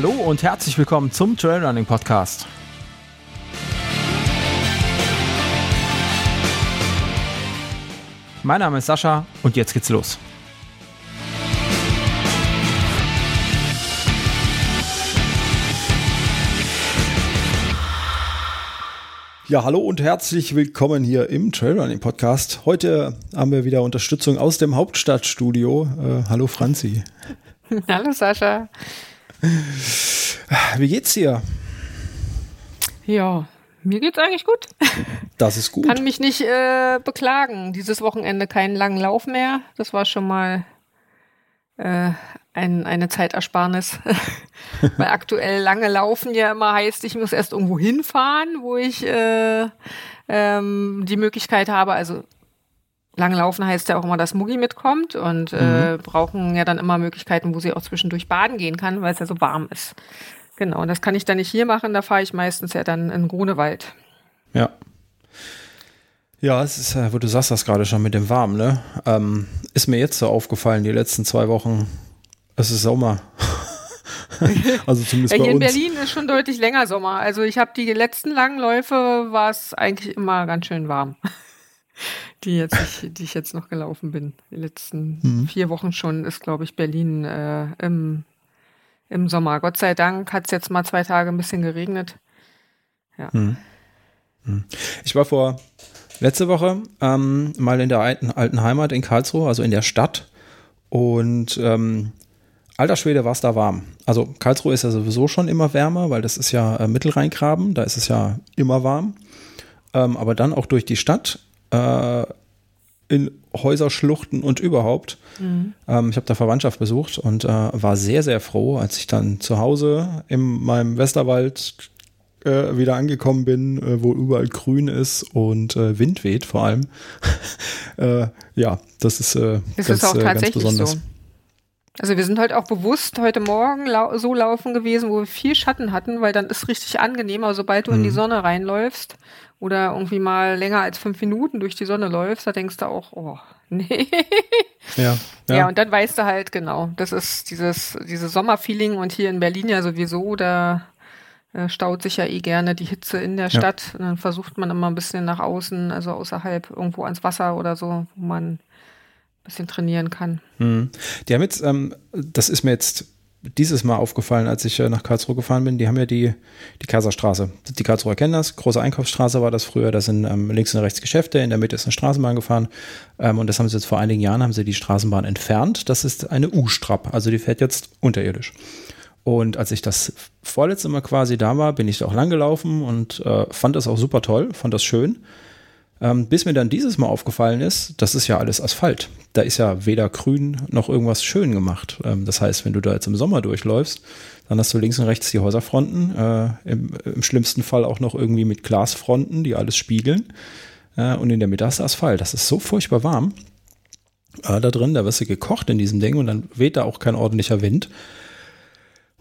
Hallo und herzlich willkommen zum Trailrunning Podcast. Mein Name ist Sascha und jetzt geht's los. Ja, hallo und herzlich willkommen hier im Trailrunning Podcast. Heute haben wir wieder Unterstützung aus dem Hauptstadtstudio. Äh, hallo Franzi. Hallo Sascha. Wie geht's dir? Ja, mir geht's eigentlich gut. Das ist gut. Kann mich nicht äh, beklagen. Dieses Wochenende keinen langen Lauf mehr. Das war schon mal äh, ein, eine Zeitersparnis. Weil aktuell lange Laufen ja immer heißt, ich muss erst irgendwo hinfahren, wo ich äh, ähm, die Möglichkeit habe, also Lang laufen heißt ja auch immer, dass Mugi mitkommt und äh, mhm. brauchen ja dann immer Möglichkeiten, wo sie auch zwischendurch baden gehen kann, weil es ja so warm ist. Genau, und das kann ich dann nicht hier machen, da fahre ich meistens ja dann in Grunewald. Ja. Ja, es ist, wo du sagst das gerade schon mit dem Warm, ne? Ähm, ist mir jetzt so aufgefallen, die letzten zwei Wochen, es ist Sommer. also zumindest ja, hier bei uns. in Berlin ist schon deutlich länger Sommer. Also ich habe die letzten langen Läufe, war es eigentlich immer ganz schön warm die, jetzt ich, die ich jetzt noch gelaufen bin. Die letzten mhm. vier Wochen schon ist, glaube ich, Berlin äh, im, im Sommer. Gott sei Dank hat es jetzt mal zwei Tage ein bisschen geregnet. Ja. Mhm. mhm. Ich war vor letzte Woche ähm, mal in der alten, alten Heimat in Karlsruhe, also in der Stadt. Und ähm, alter Schwede war es da warm. Also Karlsruhe ist ja sowieso schon immer wärmer, weil das ist ja äh, Mittelrheingraben, da ist es ja immer warm. Ähm, aber dann auch durch die Stadt äh, in Häuserschluchten und überhaupt. Mhm. Ähm, ich habe da Verwandtschaft besucht und äh, war sehr, sehr froh, als ich dann zu Hause in meinem Westerwald äh, wieder angekommen bin, äh, wo überall grün ist und äh, Wind weht vor allem. Äh, ja, das ist, äh, das ganz, ist auch tatsächlich ganz besonders. So. Also wir sind halt auch bewusst heute Morgen lau so laufen gewesen, wo wir viel Schatten hatten, weil dann ist richtig angenehm, aber sobald du mhm. in die mhm. Sonne reinläufst oder irgendwie mal länger als fünf Minuten durch die Sonne läufst, da denkst du auch, oh, nee. Ja, ja. ja, und dann weißt du halt genau, das ist dieses, dieses Sommerfeeling und hier in Berlin ja sowieso, da äh, staut sich ja eh gerne die Hitze in der Stadt. Ja. Und dann versucht man immer ein bisschen nach außen, also außerhalb irgendwo ans Wasser oder so, wo man bisschen trainieren kann. Mhm. Die haben jetzt, ähm, das ist mir jetzt dieses Mal aufgefallen, als ich äh, nach Karlsruhe gefahren bin. Die haben ja die, die Kaiserstraße. Die Karlsruher kennen das. Große Einkaufsstraße war das früher. Da sind ähm, links und rechts Geschäfte. In der Mitte ist eine Straßenbahn gefahren. Ähm, und das haben sie jetzt vor einigen Jahren, haben sie die Straßenbahn entfernt. Das ist eine U-Strap. Also die fährt jetzt unterirdisch. Und als ich das vorletzte Mal quasi da war, bin ich da auch lang gelaufen und äh, fand das auch super toll, fand das schön. Ähm, bis mir dann dieses Mal aufgefallen ist, das ist ja alles Asphalt. Da ist ja weder grün noch irgendwas schön gemacht. Ähm, das heißt, wenn du da jetzt im Sommer durchläufst, dann hast du links und rechts die Häuserfronten, äh, im, im, schlimmsten Fall auch noch irgendwie mit Glasfronten, die alles spiegeln. Äh, und in der Mitte hast du Asphalt. Das ist so furchtbar warm. Äh, da drin, da wirst du gekocht in diesem Ding und dann weht da auch kein ordentlicher Wind.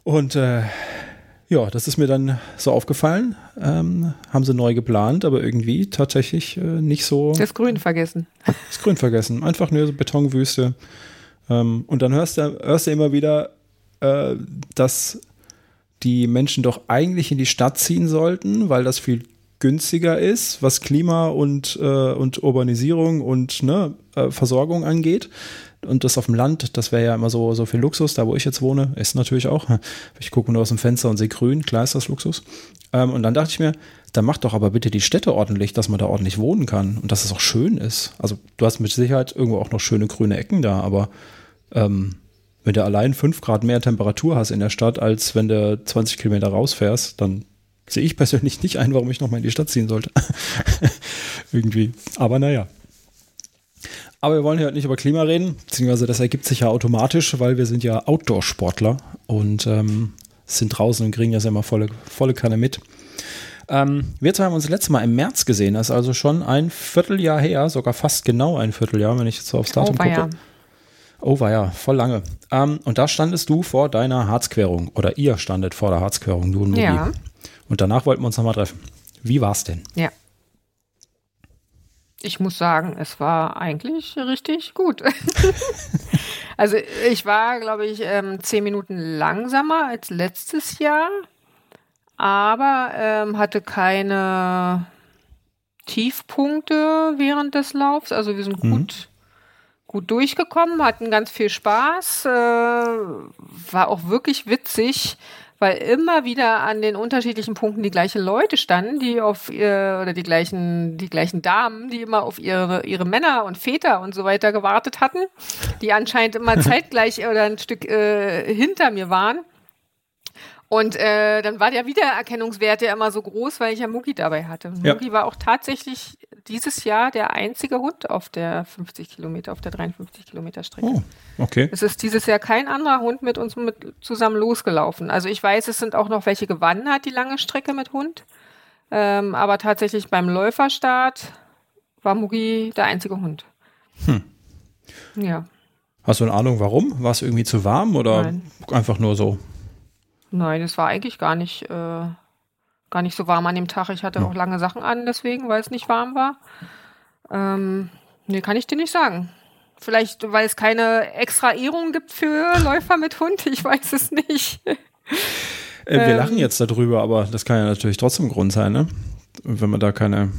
Und äh, ja, das ist mir dann so aufgefallen. Ähm, haben sie neu geplant, aber irgendwie tatsächlich äh, nicht so. Das Grün vergessen. Das Grün vergessen. Einfach nur so Betonwüste. Ähm, und dann hörst du, hörst du immer wieder, äh, dass die Menschen doch eigentlich in die Stadt ziehen sollten, weil das viel günstiger ist, was Klima und, äh, und Urbanisierung und ne, äh, Versorgung angeht und das auf dem Land, das wäre ja immer so, so viel Luxus, da wo ich jetzt wohne, ist natürlich auch. Ich gucke nur aus dem Fenster und sehe grün, klar ist das Luxus. Ähm, und dann dachte ich mir, dann mach doch aber bitte die Städte ordentlich, dass man da ordentlich wohnen kann und dass es auch schön ist. Also du hast mit Sicherheit irgendwo auch noch schöne grüne Ecken da, aber ähm, wenn du allein fünf Grad mehr Temperatur hast in der Stadt, als wenn du 20 Kilometer rausfährst, dann sehe ich persönlich nicht ein, warum ich nochmal in die Stadt ziehen sollte. Irgendwie. Aber naja. Aber wir wollen hier nicht über Klima reden, beziehungsweise das ergibt sich ja automatisch, weil wir sind ja Outdoor-Sportler und ähm, sind draußen und kriegen das ja immer volle, volle Kanne mit. Ähm, wir zwei haben uns das letzte Mal im März gesehen, das ist also schon ein Vierteljahr her, sogar fast genau ein Vierteljahr, wenn ich jetzt so aufs Datum oh, gucke. Ja. Oh, war ja, voll lange. Ähm, und da standest du vor deiner Harzquerung oder ihr standet vor der Harzquerung, du und Mobi. Ja. Und danach wollten wir uns nochmal treffen. Wie war's denn? Ja, ich muss sagen, es war eigentlich richtig gut. Also ich war, glaube ich, ähm, zehn Minuten langsamer als letztes Jahr, aber ähm, hatte keine Tiefpunkte während des Laufs. Also wir sind mhm. gut, gut durchgekommen, hatten ganz viel Spaß, äh, war auch wirklich witzig weil immer wieder an den unterschiedlichen Punkten die gleichen Leute standen, die auf ihr, oder die gleichen, die gleichen Damen, die immer auf ihre, ihre Männer und Väter und so weiter gewartet hatten, die anscheinend immer zeitgleich oder ein Stück äh, hinter mir waren. Und äh, dann war der Wiedererkennungswert ja immer so groß, weil ich ja Mugi dabei hatte. Ja. Mugi war auch tatsächlich dieses Jahr der einzige Hund auf der 50 Kilometer, auf der 53 Kilometer Strecke. Oh, okay. Es ist dieses Jahr kein anderer Hund mit uns mit zusammen losgelaufen. Also ich weiß, es sind auch noch welche gewandert, die lange Strecke mit Hund. Ähm, aber tatsächlich beim Läuferstart war Mugi der einzige Hund. Hm. Ja. Hast du eine Ahnung, warum? War es irgendwie zu warm oder Nein. einfach nur so? Nein, es war eigentlich gar nicht, äh, gar nicht so warm an dem Tag. Ich hatte ja. auch lange Sachen an, deswegen, weil es nicht warm war. Ähm, nee, kann ich dir nicht sagen. Vielleicht, weil es keine extra Ehrung gibt für Läufer mit Hund. Ich weiß es nicht. Äh, wir ähm, lachen jetzt darüber, aber das kann ja natürlich trotzdem ein Grund sein, ne? Wenn man da keine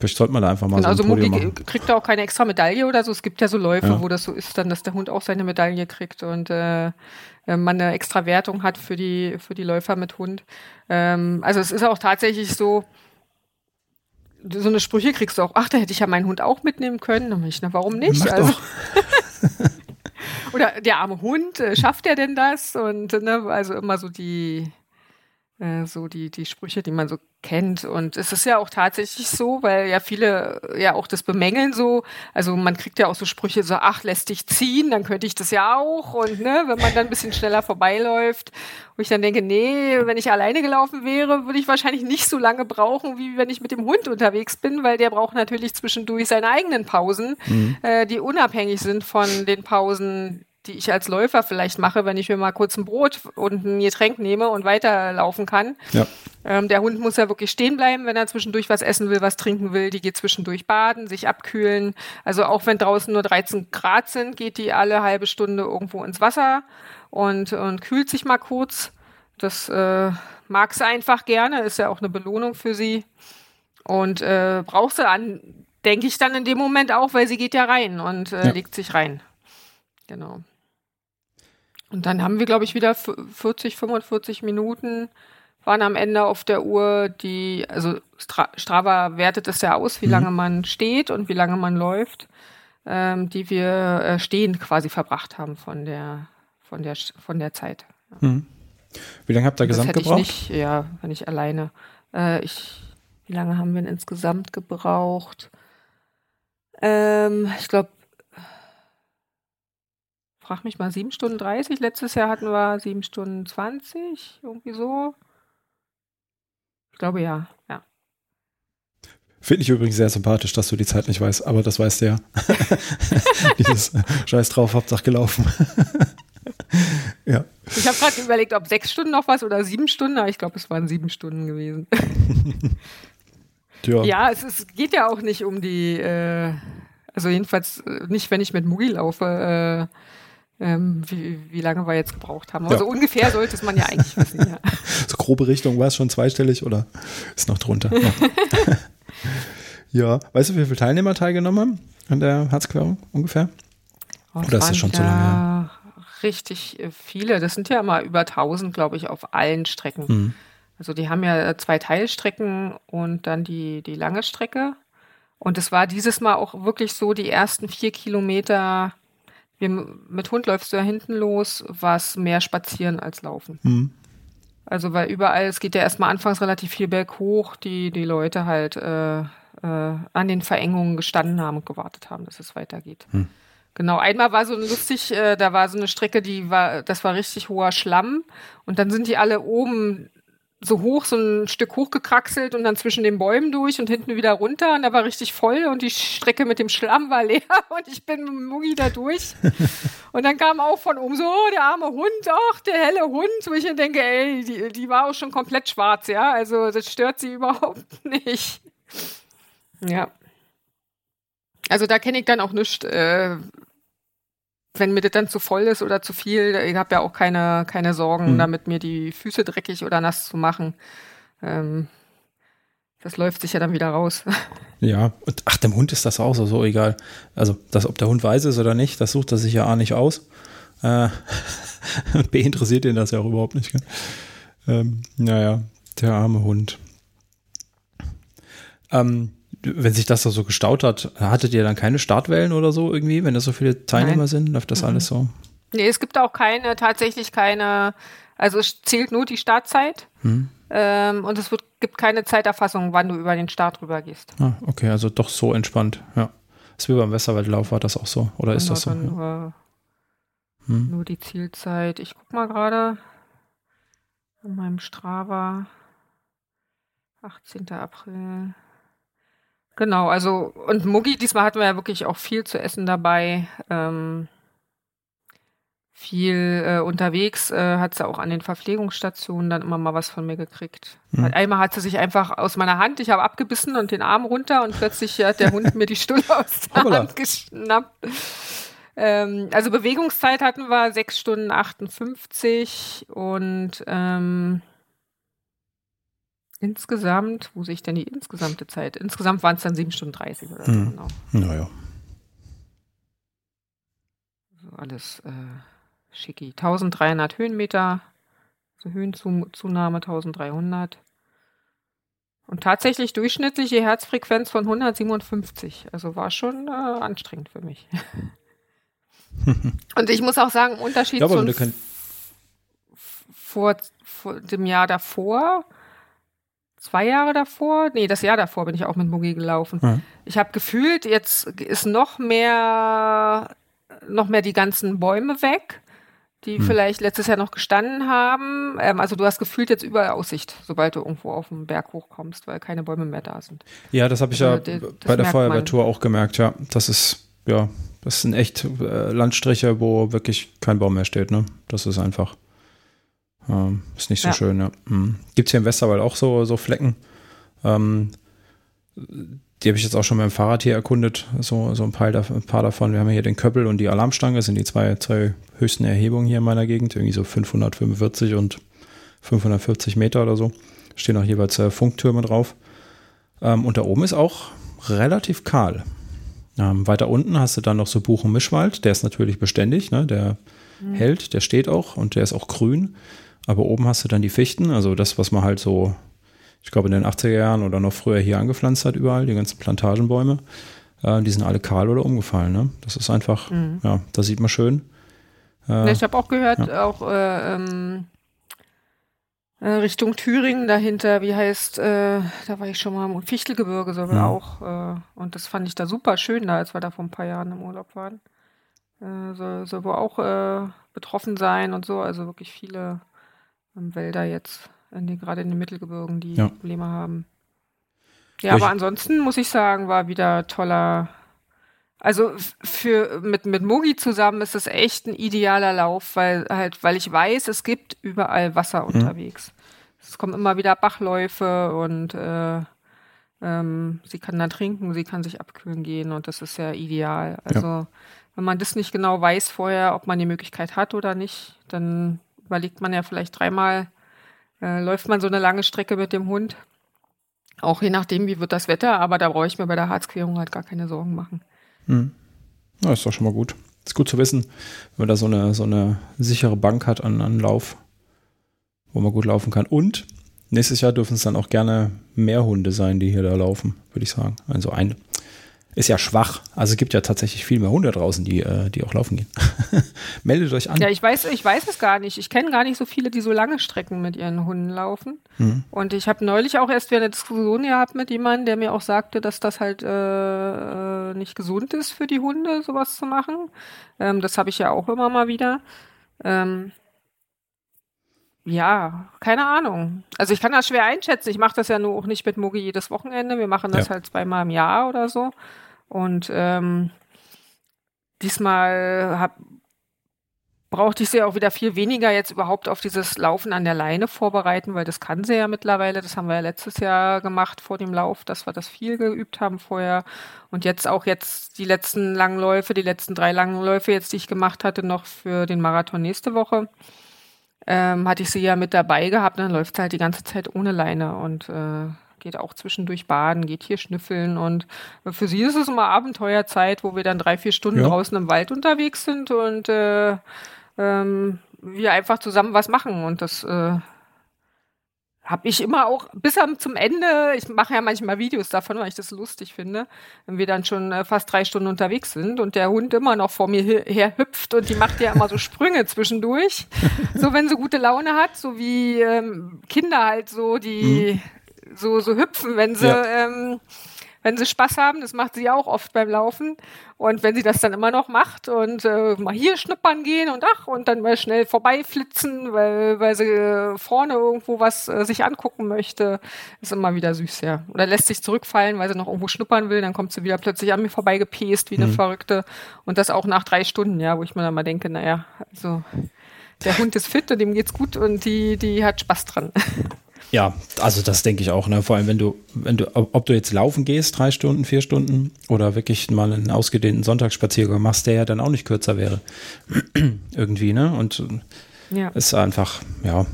Vielleicht sollte man da einfach mal genau, so ein also Mugi kriegt da auch keine extra Medaille oder so. Es gibt ja so Läufe, ja. wo das so ist, dann, dass der Hund auch seine Medaille kriegt und äh, äh, man eine extra Wertung hat für die, für die Läufer mit Hund. Ähm, also es ist auch tatsächlich so, so eine Sprüche kriegst du auch, ach, da hätte ich ja meinen Hund auch mitnehmen können. Dann ich, na, warum nicht? Mach also, oder der arme Hund, äh, schafft er denn das? Und ne, also immer so die, so die, die Sprüche, die man so kennt. Und es ist ja auch tatsächlich so, weil ja viele ja auch das bemängeln so. Also man kriegt ja auch so Sprüche so, ach, lässt dich ziehen, dann könnte ich das ja auch. Und ne, wenn man dann ein bisschen schneller vorbeiläuft, wo ich dann denke, nee, wenn ich alleine gelaufen wäre, würde ich wahrscheinlich nicht so lange brauchen, wie wenn ich mit dem Hund unterwegs bin, weil der braucht natürlich zwischendurch seine eigenen Pausen, mhm. äh, die unabhängig sind von den Pausen, die ich als Läufer vielleicht mache, wenn ich mir mal kurz ein Brot und ein Getränk nehme und weiterlaufen kann. Ja. Ähm, der Hund muss ja wirklich stehen bleiben, wenn er zwischendurch was essen will, was trinken will. Die geht zwischendurch baden, sich abkühlen. Also auch wenn draußen nur 13 Grad sind, geht die alle halbe Stunde irgendwo ins Wasser und, und kühlt sich mal kurz. Das äh, mag sie einfach gerne, ist ja auch eine Belohnung für sie. Und äh, braucht sie an, denke ich dann in dem Moment auch, weil sie geht ja rein und äh, ja. legt sich rein. Genau. Und dann haben wir, glaube ich, wieder 40, 45 Minuten waren am Ende auf der Uhr, die, also Stra Strava wertet es ja aus, wie mhm. lange man steht und wie lange man läuft, ähm, die wir äh, stehend quasi verbracht haben von der, von der, von der Zeit. Ja. Mhm. Wie lange habt ihr gesamt gebraucht? Nicht, ja, wenn ich alleine. Äh, ich, wie lange haben wir denn insgesamt gebraucht? Ähm, ich glaube, frag mich mal, 7 Stunden 30. Letztes Jahr hatten wir 7 Stunden 20, irgendwie so. Ich glaube ja, ja. Finde ich übrigens sehr sympathisch, dass du die Zeit nicht weißt, aber das weißt du ja. Dieses äh, Scheiß drauf, Hauptsache gelaufen. ja. Ich habe gerade überlegt, ob sechs Stunden noch was oder sieben Stunden, aber ich glaube, es waren sieben Stunden gewesen. ja, ja es, es, geht ja auch nicht um die, äh, also jedenfalls äh, nicht, wenn ich mit Mugi laufe. Äh, ähm, wie, wie lange wir jetzt gebraucht haben. Also ja. ungefähr sollte es man ja eigentlich wissen. Ja. So grobe Richtung, war es schon zweistellig oder ist noch drunter? ja, weißt du, wie viele Teilnehmer teilgenommen haben an der Herzquerung ungefähr? Oh, oder ist das schon zu lange her? Richtig äh, viele. Das sind ja immer über 1000, glaube ich, auf allen Strecken. Mhm. Also die haben ja zwei Teilstrecken und dann die, die lange Strecke. Und es war dieses Mal auch wirklich so, die ersten vier Kilometer mit Hund läufst du ja hinten los, war es mehr spazieren als laufen. Mhm. Also weil überall, es geht ja erstmal anfangs relativ viel berghoch, die die Leute halt äh, äh, an den Verengungen gestanden haben und gewartet haben, dass es weitergeht. Mhm. Genau, einmal war so lustig, äh, da war so eine Strecke, die war, das war richtig hoher Schlamm und dann sind die alle oben so hoch, so ein Stück hochgekraxelt und dann zwischen den Bäumen durch und hinten wieder runter. Und da war richtig voll und die Strecke mit dem Schlamm war leer und ich bin mit Mugi da durch. und dann kam auch von oben so, oh, der arme Hund, ach, der helle Hund, wo ich mir denke, ey, die, die war auch schon komplett schwarz, ja. Also das stört sie überhaupt nicht. Ja. Also da kenne ich dann auch nichts. Äh, wenn mir das dann zu voll ist oder zu viel, ich habe ja auch keine, keine Sorgen, mhm. damit mir die Füße dreckig oder nass zu machen. Ähm, das läuft sich ja dann wieder raus. Ja, und ach, dem Hund ist das auch so, so egal. Also, das, ob der Hund weiß ist oder nicht, das sucht er sich ja A nicht aus. Äh, und B interessiert ihn das ja auch überhaupt nicht. Gell? Ähm, naja, der arme Hund. Ähm, wenn sich das da so gestaut hat, hattet ihr dann keine Startwellen oder so irgendwie, wenn da so viele Teilnehmer Nein. sind? Läuft das mhm. alles so? Nee, es gibt auch keine, tatsächlich keine, also es zählt nur die Startzeit. Mhm. Ähm, und es wird, gibt keine Zeiterfassung, wann du über den Start rüber gehst. Ah, okay, also doch so entspannt, ja. Ist wie beim Westerwaldlauf, war das auch so? Oder ist das so? Nur, ja. hm. nur die Zielzeit. Ich guck mal gerade in meinem Strava. 18. April. Genau, also und Mugi, diesmal hatten wir ja wirklich auch viel zu essen dabei. Ähm, viel äh, unterwegs, äh, hat sie auch an den Verpflegungsstationen dann immer mal was von mir gekriegt. Mhm. Einmal hat sie sich einfach aus meiner Hand, ich habe abgebissen und den Arm runter und plötzlich hat der Hund mir die Stulle aus der Hoppala. Hand geschnappt. Ähm, also Bewegungszeit hatten wir 6 Stunden 58 und ähm, insgesamt, wo sehe ich denn die insgesamte Zeit? Insgesamt waren es dann 7 Stunden 30 oder so. Mhm. Genau. Naja. Also alles äh, Schicki. 1300 Höhenmeter, also Höhenzunahme 1300. Und tatsächlich durchschnittliche Herzfrequenz von 157. Also war schon äh, anstrengend für mich. Und ich muss auch sagen, Unterschied ja, zu vor, vor, dem Jahr davor, zwei Jahre davor, nee, das Jahr davor bin ich auch mit Mugi gelaufen. Ja. Ich habe gefühlt, jetzt ist noch mehr, noch mehr die ganzen Bäume weg die hm. vielleicht letztes Jahr noch gestanden haben. Ähm, also du hast gefühlt jetzt überall Aussicht, sobald du irgendwo auf den Berg hochkommst, weil keine Bäume mehr da sind. Ja, das habe ich also, ja das bei der Feuerwehrtour auch gemerkt, ja. Das ist, ja, das sind echt äh, Landstriche, wo wirklich kein Baum mehr steht, ne? Das ist einfach, ähm, ist nicht so ja. schön, ja. Hm. Gibt es hier im Westerwald auch so, so Flecken? Ähm, die habe ich jetzt auch schon mit dem Fahrrad hier erkundet, so, so ein, paar, ein paar davon. Wir haben hier den Köppel und die Alarmstange, das sind die zwei, zwei höchsten Erhebungen hier in meiner Gegend, irgendwie so 545 und 540 Meter oder so. Stehen auch jeweils äh, Funktürme drauf. Ähm, und da oben ist auch relativ kahl. Ähm, weiter unten hast du dann noch so Buchen-Mischwald, der ist natürlich beständig, ne? der mhm. hält, der steht auch und der ist auch grün. Aber oben hast du dann die Fichten, also das, was man halt so ich glaube, in den 80er Jahren oder noch früher hier angepflanzt hat, überall, die ganzen Plantagenbäume. Äh, die sind alle kahl oder umgefallen. Ne? Das ist einfach, mhm. ja, da sieht man schön. Äh, ich habe auch gehört, ja. auch äh, ähm, äh, Richtung Thüringen dahinter, wie heißt, äh, da war ich schon mal im Fichtelgebirge sogar ja. auch. Äh, und das fand ich da super schön, da, als wir da vor ein paar Jahren im Urlaub waren. soll, soll wohl auch betroffen sein und so, also wirklich viele ähm, Wälder jetzt in die, gerade in den Mittelgebirgen, die ja. Probleme haben. Ja, aber ansonsten muss ich sagen, war wieder toller. Also für mit mit Mogi zusammen ist es echt ein idealer Lauf, weil halt, weil ich weiß, es gibt überall Wasser mhm. unterwegs. Es kommen immer wieder Bachläufe und äh, ähm, sie kann dann trinken, sie kann sich abkühlen gehen und das ist ja ideal. Also ja. wenn man das nicht genau weiß vorher, ob man die Möglichkeit hat oder nicht, dann überlegt man ja vielleicht dreimal, äh, läuft man so eine lange Strecke mit dem Hund. Auch je nachdem, wie wird das Wetter, aber da brauche ich mir bei der Harzquerung halt gar keine Sorgen machen. Hm. Ja, ist doch schon mal gut. Ist gut zu wissen, wenn man da so eine, so eine sichere Bank hat an, an Lauf, wo man gut laufen kann. Und nächstes Jahr dürfen es dann auch gerne mehr Hunde sein, die hier da laufen, würde ich sagen. Also ein, ist ja schwach. Also es gibt ja tatsächlich viel mehr Hunde draußen, die, äh, die auch laufen gehen. Meldet euch an. Ja, ich weiß, ich weiß es gar nicht. Ich kenne gar nicht so viele, die so lange Strecken mit ihren Hunden laufen. Mhm. Und ich habe neulich auch erst wieder eine Diskussion gehabt mit jemandem, der mir auch sagte, dass das halt äh, äh, nicht gesund ist für die Hunde, sowas zu machen. Ähm, das habe ich ja auch immer mal wieder. Ähm, ja, keine Ahnung. Also ich kann das schwer einschätzen. Ich mache das ja nur auch nicht mit Mugi jedes Wochenende. Wir machen das ja. halt zweimal im Jahr oder so. Und ähm, diesmal hab, brauchte ich sie auch wieder viel weniger jetzt überhaupt auf dieses Laufen an der Leine vorbereiten, weil das kann sie ja mittlerweile. Das haben wir ja letztes Jahr gemacht vor dem Lauf, dass wir das viel geübt haben vorher. Und jetzt auch jetzt die letzten langen Läufe, die letzten drei langen Läufe jetzt, die ich gemacht hatte, noch für den Marathon nächste Woche, ähm, hatte ich sie ja mit dabei gehabt. dann läuft sie halt die ganze Zeit ohne Leine und äh, geht auch zwischendurch baden, geht hier schnüffeln und für sie ist es immer Abenteuerzeit, wo wir dann drei, vier Stunden ja. draußen im Wald unterwegs sind und äh, ähm, wir einfach zusammen was machen. Und das äh, habe ich immer auch bis zum Ende, ich mache ja manchmal Videos davon, weil ich das lustig finde, wenn wir dann schon äh, fast drei Stunden unterwegs sind und der Hund immer noch vor mir her hüpft und die macht ja immer so Sprünge zwischendurch. so wenn sie gute Laune hat, so wie ähm, Kinder halt so, die mhm. so, so hüpfen, wenn sie ja. ähm, wenn sie Spaß haben. Das macht sie auch oft beim Laufen. Und wenn sie das dann immer noch macht und äh, mal hier schnuppern gehen und ach, und dann mal schnell vorbeiflitzen, weil, weil sie vorne irgendwo was äh, sich angucken möchte, ist immer wieder süß, ja. Oder lässt sich zurückfallen, weil sie noch irgendwo schnuppern will, dann kommt sie wieder plötzlich an mir vorbeigepest wie eine mhm. Verrückte. Und das auch nach drei Stunden, ja, wo ich mir dann mal denke, naja, also der Hund ist fit und dem geht's gut und die, die hat Spaß dran. Ja, also das denke ich auch. Ne? Vor allem, wenn du, wenn du, ob du jetzt laufen gehst, drei Stunden, vier Stunden, oder wirklich mal einen ausgedehnten Sonntagsspaziergang machst, der ja dann auch nicht kürzer wäre. Irgendwie, ne? Und ja. ist einfach, ja,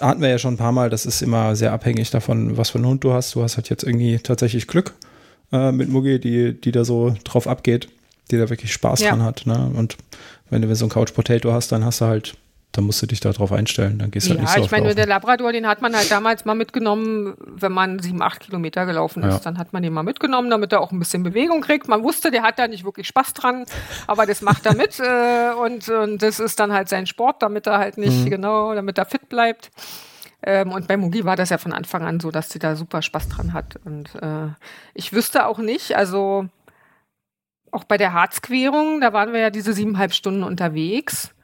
hatten wir ja schon ein paar Mal, das ist immer sehr abhängig davon, was für einen Hund du hast. Du hast halt jetzt irgendwie tatsächlich Glück äh, mit Mugi, die, die da so drauf abgeht, die da wirklich Spaß ja. dran hat. Ne? Und wenn du so ein Couch Potato hast, dann hast du halt dann musst du dich darauf einstellen, dann gehst du halt ja, halt nicht so Ja, ich meine, der Labrador, den hat man halt damals mal mitgenommen, wenn man sieben, acht Kilometer gelaufen ist. Ja. Dann hat man den mal mitgenommen, damit er auch ein bisschen Bewegung kriegt. Man wusste, der hat da nicht wirklich Spaß dran, aber das macht er mit äh, und, und das ist dann halt sein Sport, damit er halt nicht, mhm. genau, damit er fit bleibt. Ähm, und bei Mugi war das ja von Anfang an so, dass sie da super Spaß dran hat. Und äh, ich wüsste auch nicht, also auch bei der Harzquerung, da waren wir ja diese siebeneinhalb Stunden unterwegs.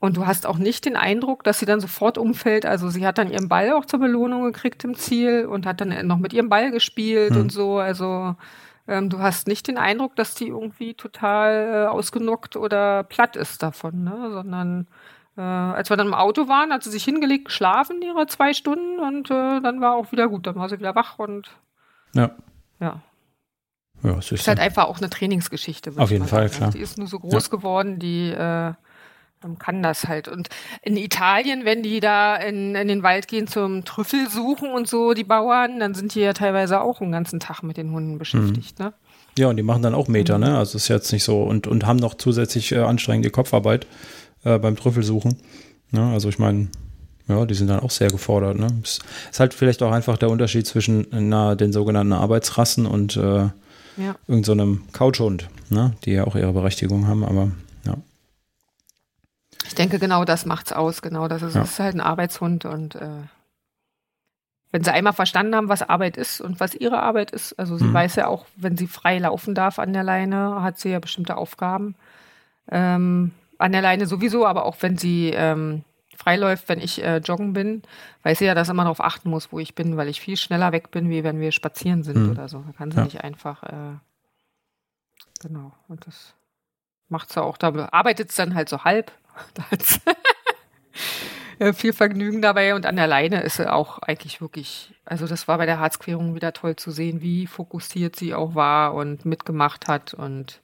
Und du hast auch nicht den Eindruck, dass sie dann sofort umfällt. Also sie hat dann ihren Ball auch zur Belohnung gekriegt im Ziel und hat dann noch mit ihrem Ball gespielt hm. und so. Also ähm, du hast nicht den Eindruck, dass die irgendwie total äh, ausgenockt oder platt ist davon, ne? sondern äh, als wir dann im Auto waren, hat sie sich hingelegt, geschlafen ihre zwei Stunden und äh, dann war auch wieder gut. Dann war sie wieder wach und ja. Ja. Ja, ist, ist halt einfach auch eine Trainingsgeschichte. Auf jeden Fall, klar. Die ist nur so groß ja. geworden, die äh, kann das halt. Und in Italien, wenn die da in, in den Wald gehen zum Trüffel suchen und so, die Bauern, dann sind die ja teilweise auch einen ganzen Tag mit den Hunden beschäftigt, mhm. ne? Ja, und die machen dann auch Meter, mhm. ne? Also ist jetzt nicht so und, und haben noch zusätzlich äh, anstrengende Kopfarbeit äh, beim Trüffelsuchen. Ne? Also ich meine, ja, die sind dann auch sehr gefordert, ne? Ist, ist halt vielleicht auch einfach der Unterschied zwischen na, den sogenannten Arbeitsrassen und äh, ja. irgendeinem so Couchhund, ne? Die ja auch ihre Berechtigung haben, aber ich denke, genau das macht's aus. Genau, das ist, ja. ist halt ein Arbeitshund und äh, wenn sie einmal verstanden haben, was Arbeit ist und was ihre Arbeit ist, also sie mhm. weiß ja auch, wenn sie frei laufen darf an der Leine, hat sie ja bestimmte Aufgaben. Ähm, an der Leine sowieso, aber auch wenn sie ähm, frei läuft, wenn ich äh, joggen bin, weiß sie ja, dass immer darauf achten muss, wo ich bin, weil ich viel schneller weg bin, wie wenn wir spazieren sind mhm. oder so. Da kann sie ja. nicht einfach, äh, genau, und das macht sie auch, da arbeitet es dann halt so halb, Da hat's viel Vergnügen dabei und an der Leine ist sie auch eigentlich wirklich, also das war bei der Harzquerung wieder toll zu sehen, wie fokussiert sie auch war und mitgemacht hat und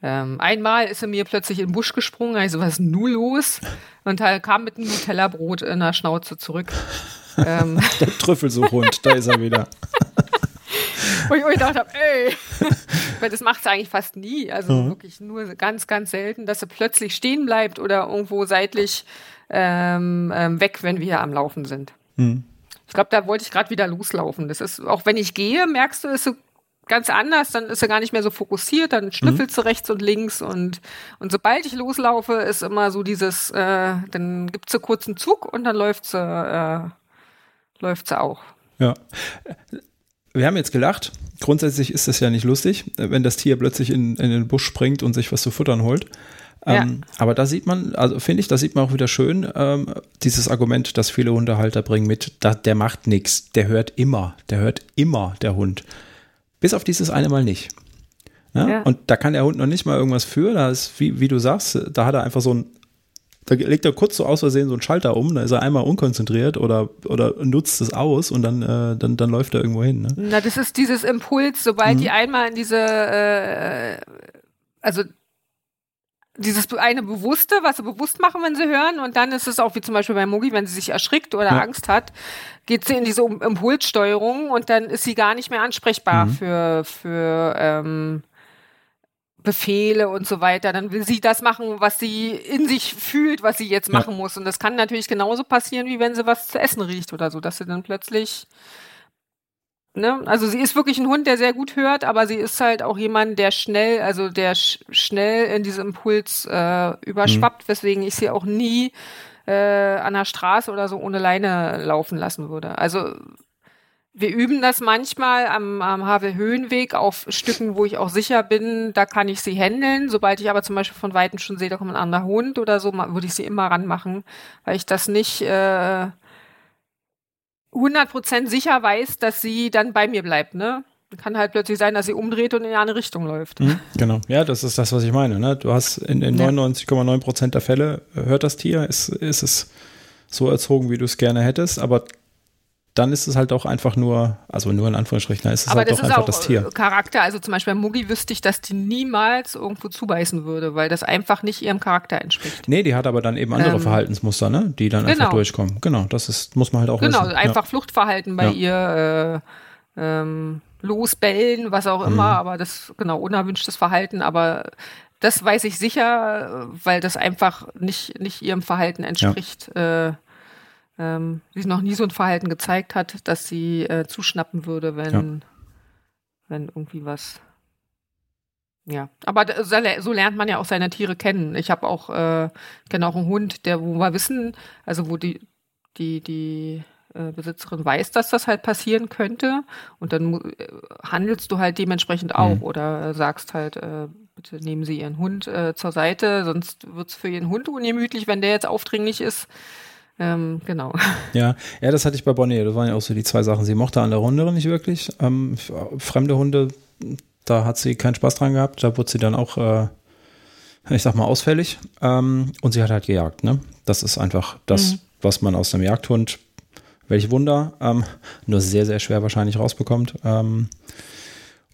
ähm, einmal ist sie mir plötzlich in den Busch gesprungen, also was nun los? Und halt kam mit einem Nutella-Brot in der Schnauze zurück. ähm. Der Trüffelsuchhund, da ist er wieder. Wo ich, wo ich gedacht habe, ey, weil das macht sie eigentlich fast nie. Also mhm. wirklich nur ganz, ganz selten, dass sie plötzlich stehen bleibt oder irgendwo seitlich ähm, ähm, weg, wenn wir hier am Laufen sind. Mhm. Ich glaube, da wollte ich gerade wieder loslaufen. Das ist, auch wenn ich gehe, merkst du, ist so ganz anders, dann ist er gar nicht mehr so fokussiert, dann schnüffelt sie mhm. rechts und links und, und sobald ich loslaufe, ist immer so dieses, äh, dann gibt sie kurz einen Zug und dann läuft sie, äh, läuft sie auch. Ja wir haben jetzt gelacht. Grundsätzlich ist das ja nicht lustig, wenn das Tier plötzlich in, in den Busch springt und sich was zu futtern holt. Ähm, ja. aber da sieht man, also finde ich, da sieht man auch wieder schön ähm, dieses Argument, das viele Hundehalter bringen mit, da, der macht nichts, der hört immer, der hört immer, der Hund. Bis auf dieses eine Mal nicht. Ja? Ja. Und da kann der Hund noch nicht mal irgendwas für, da ist, wie, wie du sagst, da hat er einfach so ein da legt er kurz so aus Versehen so einen Schalter um, da ist er einmal unkonzentriert oder, oder nutzt es aus und dann, äh, dann, dann läuft er irgendwo hin. Ne? Na, das ist dieses Impuls, sobald mhm. die einmal in diese, äh, also dieses eine Bewusste, was sie bewusst machen, wenn sie hören, und dann ist es auch wie zum Beispiel bei Mugi, wenn sie sich erschrickt oder ja. Angst hat, geht sie in diese Impulssteuerung und dann ist sie gar nicht mehr ansprechbar mhm. für, für ähm, Befehle und so weiter, dann will sie das machen, was sie in sich fühlt, was sie jetzt machen ja. muss. Und das kann natürlich genauso passieren, wie wenn sie was zu essen riecht oder so, dass sie dann plötzlich Ne? Also sie ist wirklich ein Hund, der sehr gut hört, aber sie ist halt auch jemand, der schnell, also der sch schnell in diesem Impuls äh, überschwappt, mhm. weswegen ich sie auch nie äh, an der Straße oder so ohne Leine laufen lassen würde. Also wir üben das manchmal am, am Havel-Höhenweg auf Stücken, wo ich auch sicher bin, da kann ich sie handeln. Sobald ich aber zum Beispiel von Weitem schon sehe, da kommt ein anderer Hund oder so, würde ich sie immer ranmachen, weil ich das nicht äh, 100% sicher weiß, dass sie dann bei mir bleibt, ne? Kann halt plötzlich sein, dass sie umdreht und in eine Richtung läuft. Mhm, genau, ja, das ist das, was ich meine. Ne? Du hast in, in 99,9% der Fälle hört das Tier, ist, ist es so erzogen, wie du es gerne hättest, aber dann ist es halt auch einfach nur, also nur in Anführungsstrichen, dann ist es Aber halt das doch einfach auch das Tier. Charakter, also zum Beispiel bei Mugi wüsste ich, dass die niemals irgendwo zubeißen würde, weil das einfach nicht ihrem Charakter entspricht. Nee, die hat aber dann eben andere ähm, Verhaltensmuster, ne? die dann genau. einfach durchkommen. Genau, das ist, muss man halt auch Genau, wissen. einfach ja. Fluchtverhalten bei ja. ihr, äh, ähm, losbellen, was auch immer, mhm. aber das, genau, unerwünschtes Verhalten, aber das weiß ich sicher, weil das einfach nicht, nicht ihrem Verhalten entspricht. Ja. Äh, ähm, sie noch nie so ein Verhalten gezeigt hat, dass sie äh, zuschnappen würde, wenn, ja. wenn irgendwie was. Ja, aber so lernt man ja auch seine Tiere kennen. Ich habe auch, äh, kenne auch einen Hund, der, wo wir wissen, also wo die, die, die äh, Besitzerin weiß, dass das halt passieren könnte und dann äh, handelst du halt dementsprechend auch mhm. oder sagst halt, äh, bitte nehmen Sie Ihren Hund äh, zur Seite, sonst wird es für Ihren Hund ungemütlich, wenn der jetzt aufdringlich ist. Ähm, genau. Ja, ja, das hatte ich bei Bonnie. Das waren ja auch so die zwei Sachen. Sie mochte an der Runde nicht wirklich. Ähm, fremde Hunde, da hat sie keinen Spaß dran gehabt. Da wurde sie dann auch, äh, ich sag mal, ausfällig. Ähm, und sie hat halt gejagt. Ne? Das ist einfach das, mhm. was man aus einem Jagdhund, welch Wunder, ähm, nur sehr, sehr schwer wahrscheinlich rausbekommt. Ähm,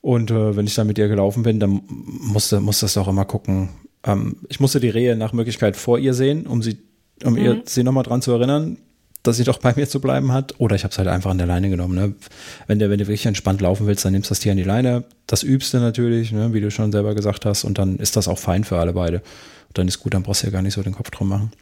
und äh, wenn ich dann mit ihr gelaufen bin, dann musste, musste das auch immer gucken. Ähm, ich musste die Rehe nach Möglichkeit vor ihr sehen, um sie um mhm. ihr sie nochmal dran zu erinnern, dass sie doch bei mir zu bleiben hat. Oder ich habe es halt einfach an der Leine genommen. Ne? Wenn, du, wenn du wirklich entspannt laufen willst, dann nimmst du das Tier an die Leine. Das übst du natürlich, ne? wie du schon selber gesagt hast. Und dann ist das auch fein für alle beide. Und dann ist gut, dann brauchst du ja gar nicht so den Kopf drum machen.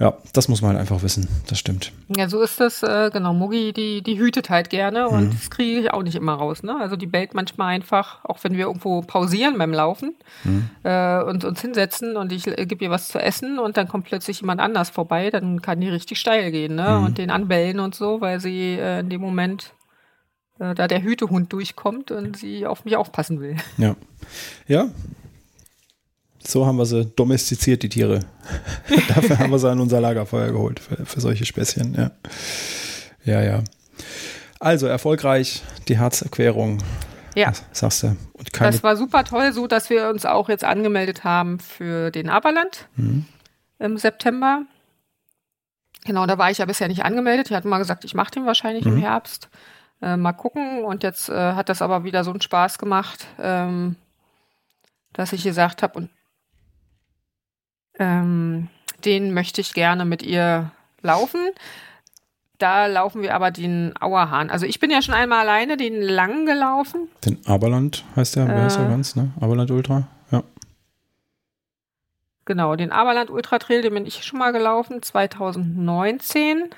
Ja, das muss man halt einfach wissen. Das stimmt. Ja, so ist das, äh, genau. Mugi, die, die hütet halt gerne und mhm. das kriege ich auch nicht immer raus. Ne? Also die bellt manchmal einfach, auch wenn wir irgendwo pausieren beim Laufen mhm. äh, und uns hinsetzen und ich äh, gebe ihr was zu essen und dann kommt plötzlich jemand anders vorbei, dann kann die richtig steil gehen ne? Mhm. und den anbellen und so, weil sie äh, in dem Moment äh, da der Hütehund durchkommt und sie auf mich aufpassen will. Ja. Ja, so haben wir sie domestiziert, die Tiere. Dafür haben wir sie an unser Lagerfeuer geholt, für, für solche Späßchen, ja. Ja, ja. Also erfolgreich die Herzerquerung. Ja. sagst du. das war super toll, so dass wir uns auch jetzt angemeldet haben für den Aberland mhm. im September. Genau, da war ich ja bisher nicht angemeldet. Ich hatte mal gesagt, ich mache den wahrscheinlich mhm. im Herbst. Äh, mal gucken. Und jetzt äh, hat das aber wieder so einen Spaß gemacht, ähm, dass ich gesagt habe, und ähm, den möchte ich gerne mit ihr laufen. Da laufen wir aber den Auerhahn. Also ich bin ja schon einmal alleine den lang gelaufen. Den Aberland heißt der, äh, heißt der ganz, ne? Aberland Ultra, ja. Genau, den Aberland Ultra Trail, den bin ich schon mal gelaufen, 2019.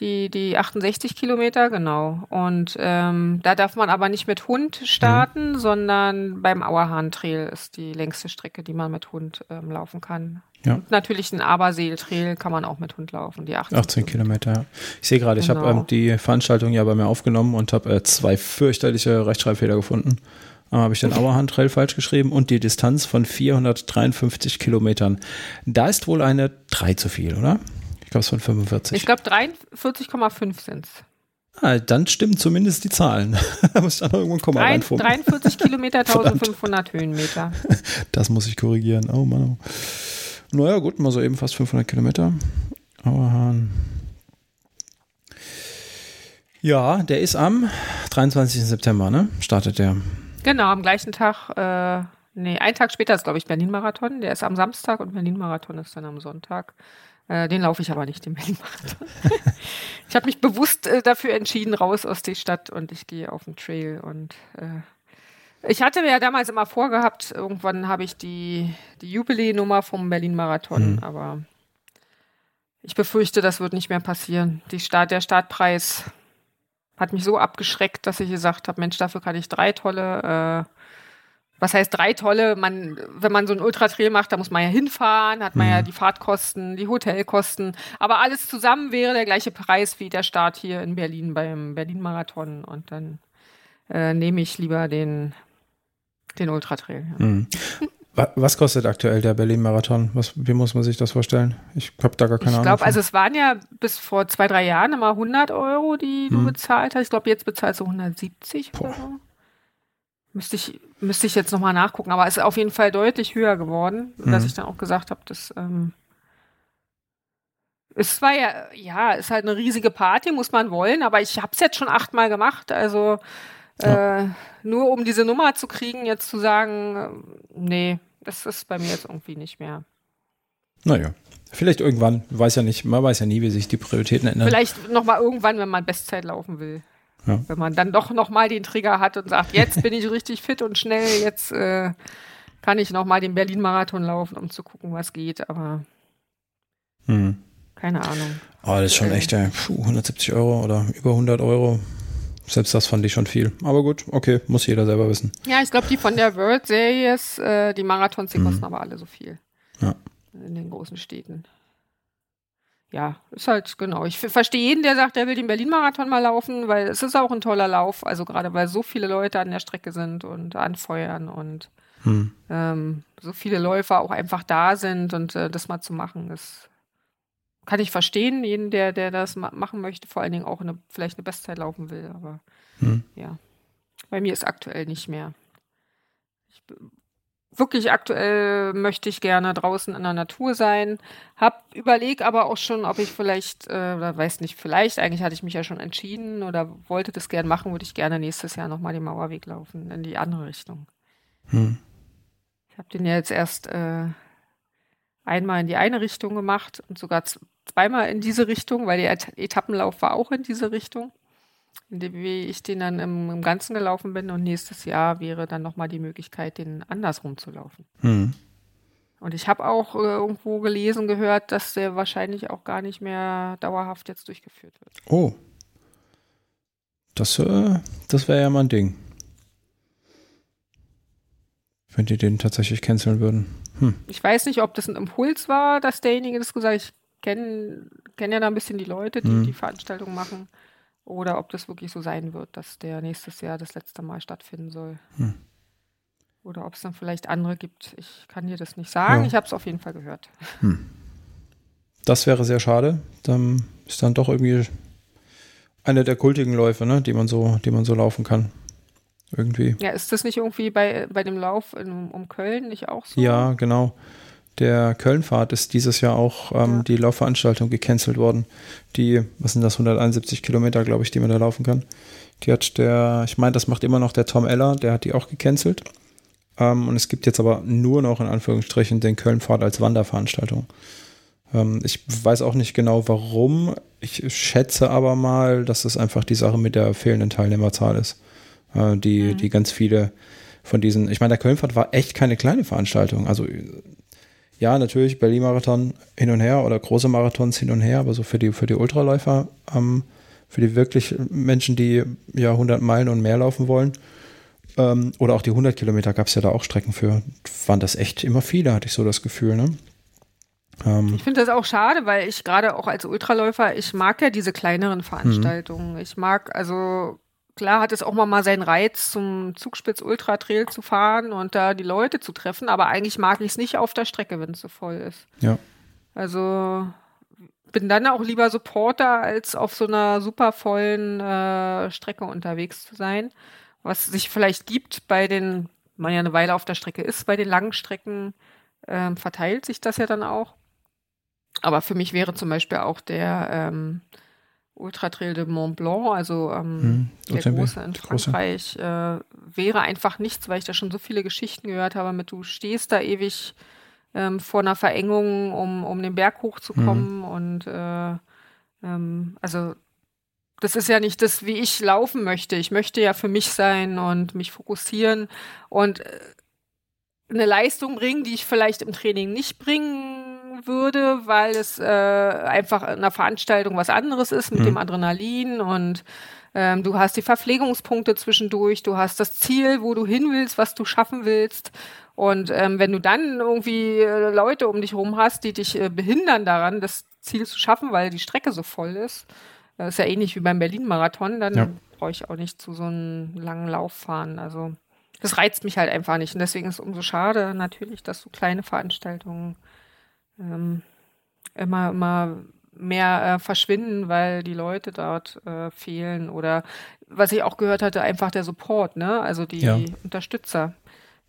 Die, die 68 Kilometer, genau. Und ähm, da darf man aber nicht mit Hund starten, mhm. sondern beim Auerhahn Trail ist die längste Strecke, die man mit Hund ähm, laufen kann. Ja. Und natürlich den Aberseel Trail kann man auch mit Hund laufen, die 18, 18 Kilometer. ja. Ich sehe gerade, genau. ich habe ähm, die Veranstaltung ja bei mir aufgenommen und habe äh, zwei fürchterliche Rechtschreibfehler gefunden. Einmal habe ich den Auerhahn Trail falsch geschrieben und die Distanz von 453 Kilometern. Da ist wohl eine 3 zu viel, oder? Ich glaube, es waren 45. Ich glaube, 43,5 sind es. Ah, dann stimmen zumindest die Zahlen. da muss ich dann irgendwo ein Komma 43 Kilometer, 1500 Höhenmeter. Das muss ich korrigieren. Oh Mann. Naja, gut, mal so eben fast 500 Kilometer. Auerhahn. Ja, der ist am 23. September, ne? Startet der. Genau, am gleichen Tag, äh, nee, einen Tag später ist, glaube ich, Berlin-Marathon. Der ist am Samstag und Berlin-Marathon ist dann am Sonntag. Äh, den laufe ich aber nicht, den Berlin-Marathon. ich habe mich bewusst äh, dafür entschieden, raus aus der Stadt und ich gehe auf den Trail und äh, ich hatte mir ja damals immer vorgehabt, irgendwann habe ich die, die Jubiläenummer vom Berlin-Marathon, mhm. aber ich befürchte, das wird nicht mehr passieren. Die Start, der Startpreis hat mich so abgeschreckt, dass ich gesagt habe, Mensch, dafür kann ich drei tolle, äh, was heißt drei tolle, man, wenn man so ein Ultratrail macht, da muss man ja hinfahren, hat man mhm. ja die Fahrtkosten, die Hotelkosten, aber alles zusammen wäre der gleiche Preis wie der Start hier in Berlin beim Berlin-Marathon und dann äh, nehme ich lieber den den Ultratrail. Ja. Mhm. Was kostet aktuell der Berlin-Marathon? Wie muss man sich das vorstellen? Ich habe da gar keine ich glaub, Ahnung. Ich glaube, also es waren ja bis vor zwei, drei Jahren immer 100 Euro, die du hm. bezahlt hast. Ich glaube, jetzt bezahlst du 170 Boah. oder so. Müsste ich, müsste ich jetzt nochmal nachgucken, aber es ist auf jeden Fall deutlich höher geworden, hm. dass ich dann auch gesagt habe, dass ähm, es war ja, ja, ist halt eine riesige Party, muss man wollen, aber ich habe es jetzt schon achtmal gemacht, also ja. Äh, nur um diese Nummer zu kriegen, jetzt zu sagen, äh, nee, das ist bei mir jetzt irgendwie nicht mehr. Naja, vielleicht irgendwann, weiß ja nicht, man weiß ja nie, wie sich die Prioritäten ändern. Vielleicht nochmal irgendwann, wenn man Bestzeit laufen will. Ja. Wenn man dann doch nochmal den Trigger hat und sagt, jetzt bin ich richtig fit und schnell, jetzt äh, kann ich nochmal den Berlin-Marathon laufen, um zu gucken, was geht, aber hm. keine Ahnung. Oh, das ist schon echt, ey, Puh, 170 Euro oder über 100 Euro. Selbst das fand ich schon viel. Aber gut, okay, muss jeder selber wissen. Ja, ich glaube, die von der World Series, äh, die Marathons, die mhm. kosten aber alle so viel. Ja. In den großen Städten. Ja, ist halt, genau. Ich verstehe jeden, der sagt, er will den Berlin-Marathon mal laufen, weil es ist auch ein toller Lauf. Also gerade weil so viele Leute an der Strecke sind und anfeuern und hm. ähm, so viele Läufer auch einfach da sind und äh, das mal zu machen, ist kann ich verstehen, jeden, der, der das ma machen möchte, vor allen Dingen auch eine, vielleicht eine Bestzeit laufen will, aber hm. ja. Bei mir ist aktuell nicht mehr. Ich, wirklich aktuell möchte ich gerne draußen in der Natur sein. Hab überlegt aber auch schon, ob ich vielleicht, äh, oder weiß nicht, vielleicht, eigentlich hatte ich mich ja schon entschieden oder wollte das gerne machen, würde ich gerne nächstes Jahr nochmal den Mauerweg laufen, in die andere Richtung. Hm. Ich habe den ja jetzt erst äh, einmal in die eine Richtung gemacht und sogar zweimal in diese Richtung, weil der Etappenlauf war auch in diese Richtung, wie ich den dann im, im, Ganzen gelaufen bin. Und nächstes Jahr wäre dann nochmal die Möglichkeit, den andersrum zu laufen. Mhm. Und ich habe auch äh, irgendwo gelesen, gehört, dass der wahrscheinlich auch gar nicht mehr dauerhaft jetzt durchgeführt wird. Oh. Das, äh, das wäre ja mal ein Ding. Wenn die den tatsächlich canceln würden. Hm. Ich weiß nicht, ob das ein Impuls war, dass derjenige das gesagt hat. Ich kenne kenn ja da ein bisschen die Leute, die hm. die Veranstaltung machen. Oder ob das wirklich so sein wird, dass der nächstes Jahr das letzte Mal stattfinden soll. Hm. Oder ob es dann vielleicht andere gibt. Ich kann dir das nicht sagen. Ja. Ich habe es auf jeden Fall gehört. Hm. Das wäre sehr schade. Dann ist dann doch irgendwie einer der kultigen Läufe, ne, die man so, die man so laufen kann. Irgendwie. Ja, ist das nicht irgendwie bei, bei dem Lauf in, um Köln nicht auch so? Ja, genau. Der Kölnfahrt ist dieses Jahr auch ähm, ja. die Laufveranstaltung gecancelt worden. Die, was sind das, 171 Kilometer, glaube ich, die man da laufen kann. Die hat der, ich meine, das macht immer noch der Tom Eller, der hat die auch gecancelt. Ähm, und es gibt jetzt aber nur noch in Anführungsstrichen den Kölnfahrt als Wanderveranstaltung. Ähm, ich weiß auch nicht genau warum. Ich schätze aber mal, dass es einfach die Sache mit der fehlenden Teilnehmerzahl ist äh, die, mhm. die ganz viele von diesen, ich meine, der Kölnfahrt war echt keine kleine Veranstaltung. Also ja, natürlich Berlin-Marathon hin und her oder große Marathons hin und her, aber so für die, für die Ultraläufer, ähm, für die wirklich Menschen, die ja 100 Meilen und mehr laufen wollen, ähm, oder auch die 100 Kilometer gab es ja da auch Strecken für, waren das echt immer viele, hatte ich so das Gefühl, ne? Ähm, ich finde das auch schade, weil ich gerade auch als Ultraläufer, ich mag ja diese kleineren Veranstaltungen. Mhm. Ich mag also Klar hat es auch mal seinen Reiz, zum Zugspitz Ultra Trail zu fahren und da die Leute zu treffen, aber eigentlich mag ich es nicht auf der Strecke, wenn es so voll ist. Ja. Also bin dann auch lieber Supporter, als auf so einer super vollen äh, Strecke unterwegs zu sein. Was sich vielleicht gibt bei den, man ja eine Weile auf der Strecke ist, bei den langen Strecken, ähm, verteilt sich das ja dann auch. Aber für mich wäre zum Beispiel auch der ähm, Ultra Trail de Mont Blanc, also ähm, hm, der große in Frankreich, äh, wäre einfach nichts, weil ich da schon so viele Geschichten gehört habe mit, du stehst da ewig ähm, vor einer Verengung, um, um den Berg hochzukommen hm. und äh, ähm, also das ist ja nicht das, wie ich laufen möchte. Ich möchte ja für mich sein und mich fokussieren und äh, eine Leistung bringen, die ich vielleicht im Training nicht bringen würde, weil es äh, einfach in einer Veranstaltung was anderes ist mit mhm. dem Adrenalin und ähm, du hast die Verpflegungspunkte zwischendurch, du hast das Ziel, wo du hin willst, was du schaffen willst. Und ähm, wenn du dann irgendwie äh, Leute um dich rum hast, die dich äh, behindern daran, das Ziel zu schaffen, weil die Strecke so voll ist, das ist ja ähnlich wie beim Berlin-Marathon, dann ja. brauche ich auch nicht zu so einem langen Lauf fahren. Also das reizt mich halt einfach nicht. Und deswegen ist es umso schade natürlich, dass so kleine Veranstaltungen ähm, immer, immer mehr äh, verschwinden, weil die Leute dort äh, fehlen. Oder was ich auch gehört hatte, einfach der Support, ne? Also die ja. Unterstützer,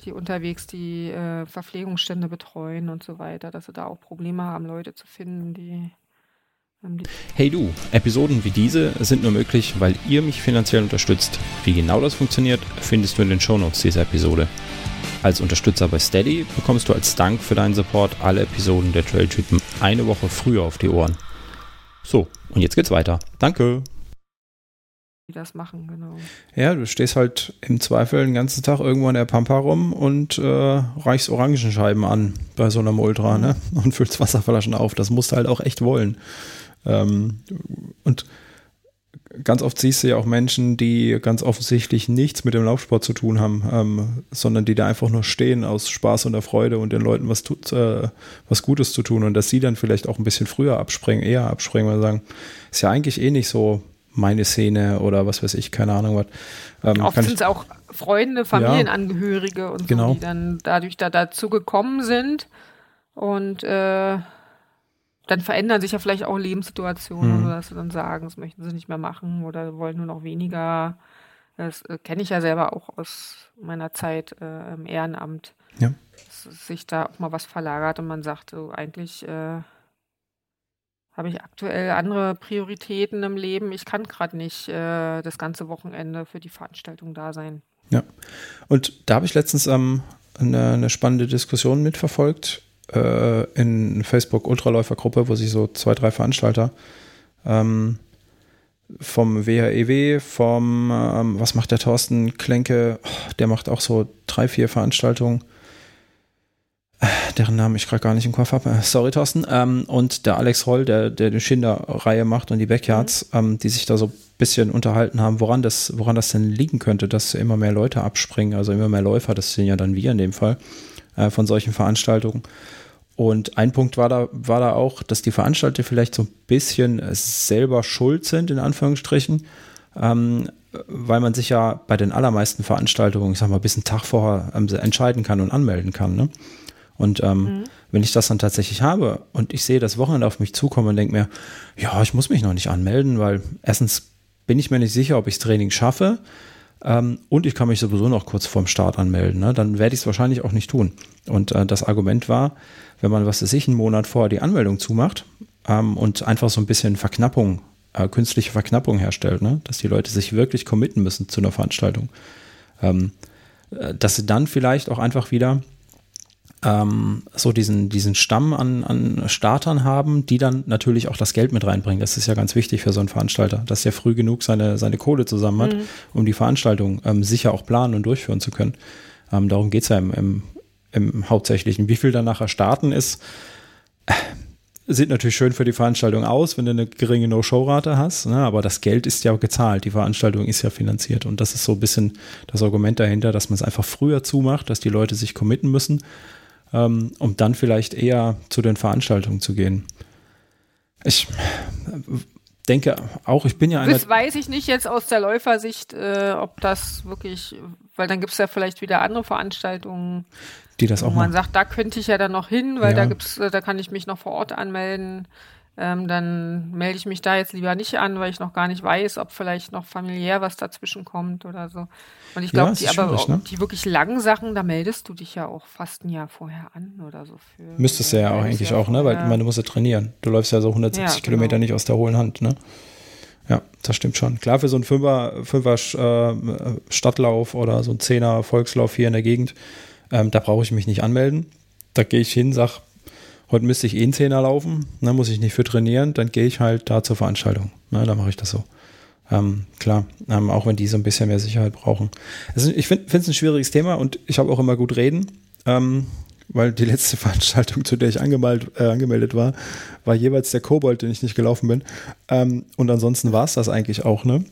die unterwegs die äh, Verpflegungsstände betreuen und so weiter, dass sie da auch Probleme haben, Leute zu finden, die Hey du, Episoden wie diese sind nur möglich, weil ihr mich finanziell unterstützt. Wie genau das funktioniert, findest du in den Shownotes dieser Episode. Als Unterstützer bei Steady bekommst du als Dank für deinen Support alle Episoden der Trailtypen eine Woche früher auf die Ohren. So, und jetzt geht's weiter. Danke. Die das machen, genau. Ja, du stehst halt im Zweifel den ganzen Tag irgendwo in der Pampa rum und äh, reichst Orangenscheiben an bei so einem Ultra, mhm. ne? Und füllst Wasserflaschen auf. Das musst du halt auch echt wollen. Ähm, und ganz oft siehst du ja auch Menschen, die ganz offensichtlich nichts mit dem Laufsport zu tun haben, ähm, sondern die da einfach nur stehen aus Spaß und der Freude und den Leuten was, tut, äh, was Gutes zu tun und dass sie dann vielleicht auch ein bisschen früher abspringen, eher abspringen, weil sie sagen, ist ja eigentlich eh nicht so meine Szene oder was weiß ich, keine Ahnung was. Ähm, Oft sind es auch Freunde, Familienangehörige ja, und so, genau. die dann dadurch da dazu gekommen sind und äh, dann verändern sich ja vielleicht auch Lebenssituationen, mhm. oder dass sie dann sagen, das möchten sie nicht mehr machen oder wollen nur noch weniger. Das äh, kenne ich ja selber auch aus meiner Zeit äh, im Ehrenamt. Ja. Dass sich da auch mal was verlagert und man sagt, so eigentlich äh, habe ich aktuell andere Prioritäten im Leben. Ich kann gerade nicht äh, das ganze Wochenende für die Veranstaltung da sein. Ja. Und da habe ich letztens ähm, eine, eine spannende Diskussion mitverfolgt äh, in Facebook Ultraläufergruppe, wo sich so zwei, drei Veranstalter ähm, vom WHEW, e vom, ähm, was macht der Thorsten Klenke, oh, der macht auch so drei, vier Veranstaltungen, deren Namen ich gerade gar nicht im Kopf habe. Sorry, Thorsten. Ähm, und der Alex Roll, der, der die Schinder-Reihe macht und die Backyards, mhm. ähm, die sich da so ein bisschen unterhalten haben, woran das, woran das denn liegen könnte, dass immer mehr Leute abspringen, also immer mehr Läufer, das sind ja dann wir in dem Fall, äh, von solchen Veranstaltungen. Und ein Punkt war da, war da auch, dass die Veranstalter vielleicht so ein bisschen selber schuld sind, in Anführungsstrichen, ähm, weil man sich ja bei den allermeisten Veranstaltungen, ich sag mal, bis einen Tag vorher ähm, entscheiden kann und anmelden kann. Ne? Und ähm, mhm. wenn ich das dann tatsächlich habe und ich sehe das Wochenende auf mich zukommen und denke mir, ja, ich muss mich noch nicht anmelden, weil erstens bin ich mir nicht sicher, ob ich das Training schaffe. Ähm, und ich kann mich sowieso noch kurz vorm Start anmelden. Ne? Dann werde ich es wahrscheinlich auch nicht tun. Und äh, das Argument war, wenn man, was weiß ich, einen Monat vorher die Anmeldung zumacht ähm, und einfach so ein bisschen Verknappung, äh, künstliche Verknappung herstellt, ne? dass die Leute sich wirklich committen müssen zu einer Veranstaltung, ähm, äh, dass sie dann vielleicht auch einfach wieder ähm, so diesen, diesen Stamm an, an Startern haben, die dann natürlich auch das Geld mit reinbringen. Das ist ja ganz wichtig für so einen Veranstalter, dass er früh genug seine, seine Kohle zusammen hat, mhm. um die Veranstaltung ähm, sicher auch planen und durchführen zu können. Ähm, darum geht es ja im, im, im Hauptsächlichen. Wie viel dann nachher starten ist, äh, sieht natürlich schön für die Veranstaltung aus, wenn du eine geringe No-Show-Rate hast, ne? aber das Geld ist ja gezahlt, die Veranstaltung ist ja finanziert und das ist so ein bisschen das Argument dahinter, dass man es einfach früher zumacht, dass die Leute sich committen müssen ähm, um dann vielleicht eher zu den Veranstaltungen zu gehen. Ich denke auch, ich bin ja einer. Das weiß ich nicht jetzt aus der Läufersicht, äh, ob das wirklich, weil dann gibt es ja vielleicht wieder andere Veranstaltungen, die das auch wo man sagt, da könnte ich ja dann noch hin, weil ja. da gibt's, äh, da kann ich mich noch vor Ort anmelden. ähm, dann melde ich mich da jetzt lieber nicht an, weil ich noch gar nicht weiß, ob vielleicht noch familiär was dazwischen kommt oder so. Und ich glaube, ja, die aber ne? die wirklich langen Sachen, da meldest du dich ja auch fast ein Jahr vorher an oder so. Für, Müsstest du ja auch eigentlich auch, ne? Weil ja. meine, du musst ja trainieren. Du läufst ja so 170 ja, genau. Kilometer nicht aus der hohlen Hand, ne? Ja, das stimmt schon. Klar, für so einen Fünfer, Fünfer äh, Stadtlauf oder so einen Zehner Volkslauf hier in der Gegend, ähm, da brauche ich mich nicht anmelden. Da gehe ich hin, sag, heute müsste ich eh einen Zehner laufen, ne, muss ich nicht für trainieren, dann gehe ich halt da zur Veranstaltung. Ne, da mache ich das so. Ähm, klar, ähm, auch wenn die so ein bisschen mehr Sicherheit brauchen. Also ich finde es ein schwieriges Thema und ich habe auch immer gut reden, ähm, weil die letzte Veranstaltung, zu der ich angemeldet, äh, angemeldet war, war jeweils der Kobold, den ich nicht gelaufen bin. Ähm, und ansonsten war es das eigentlich auch, ne?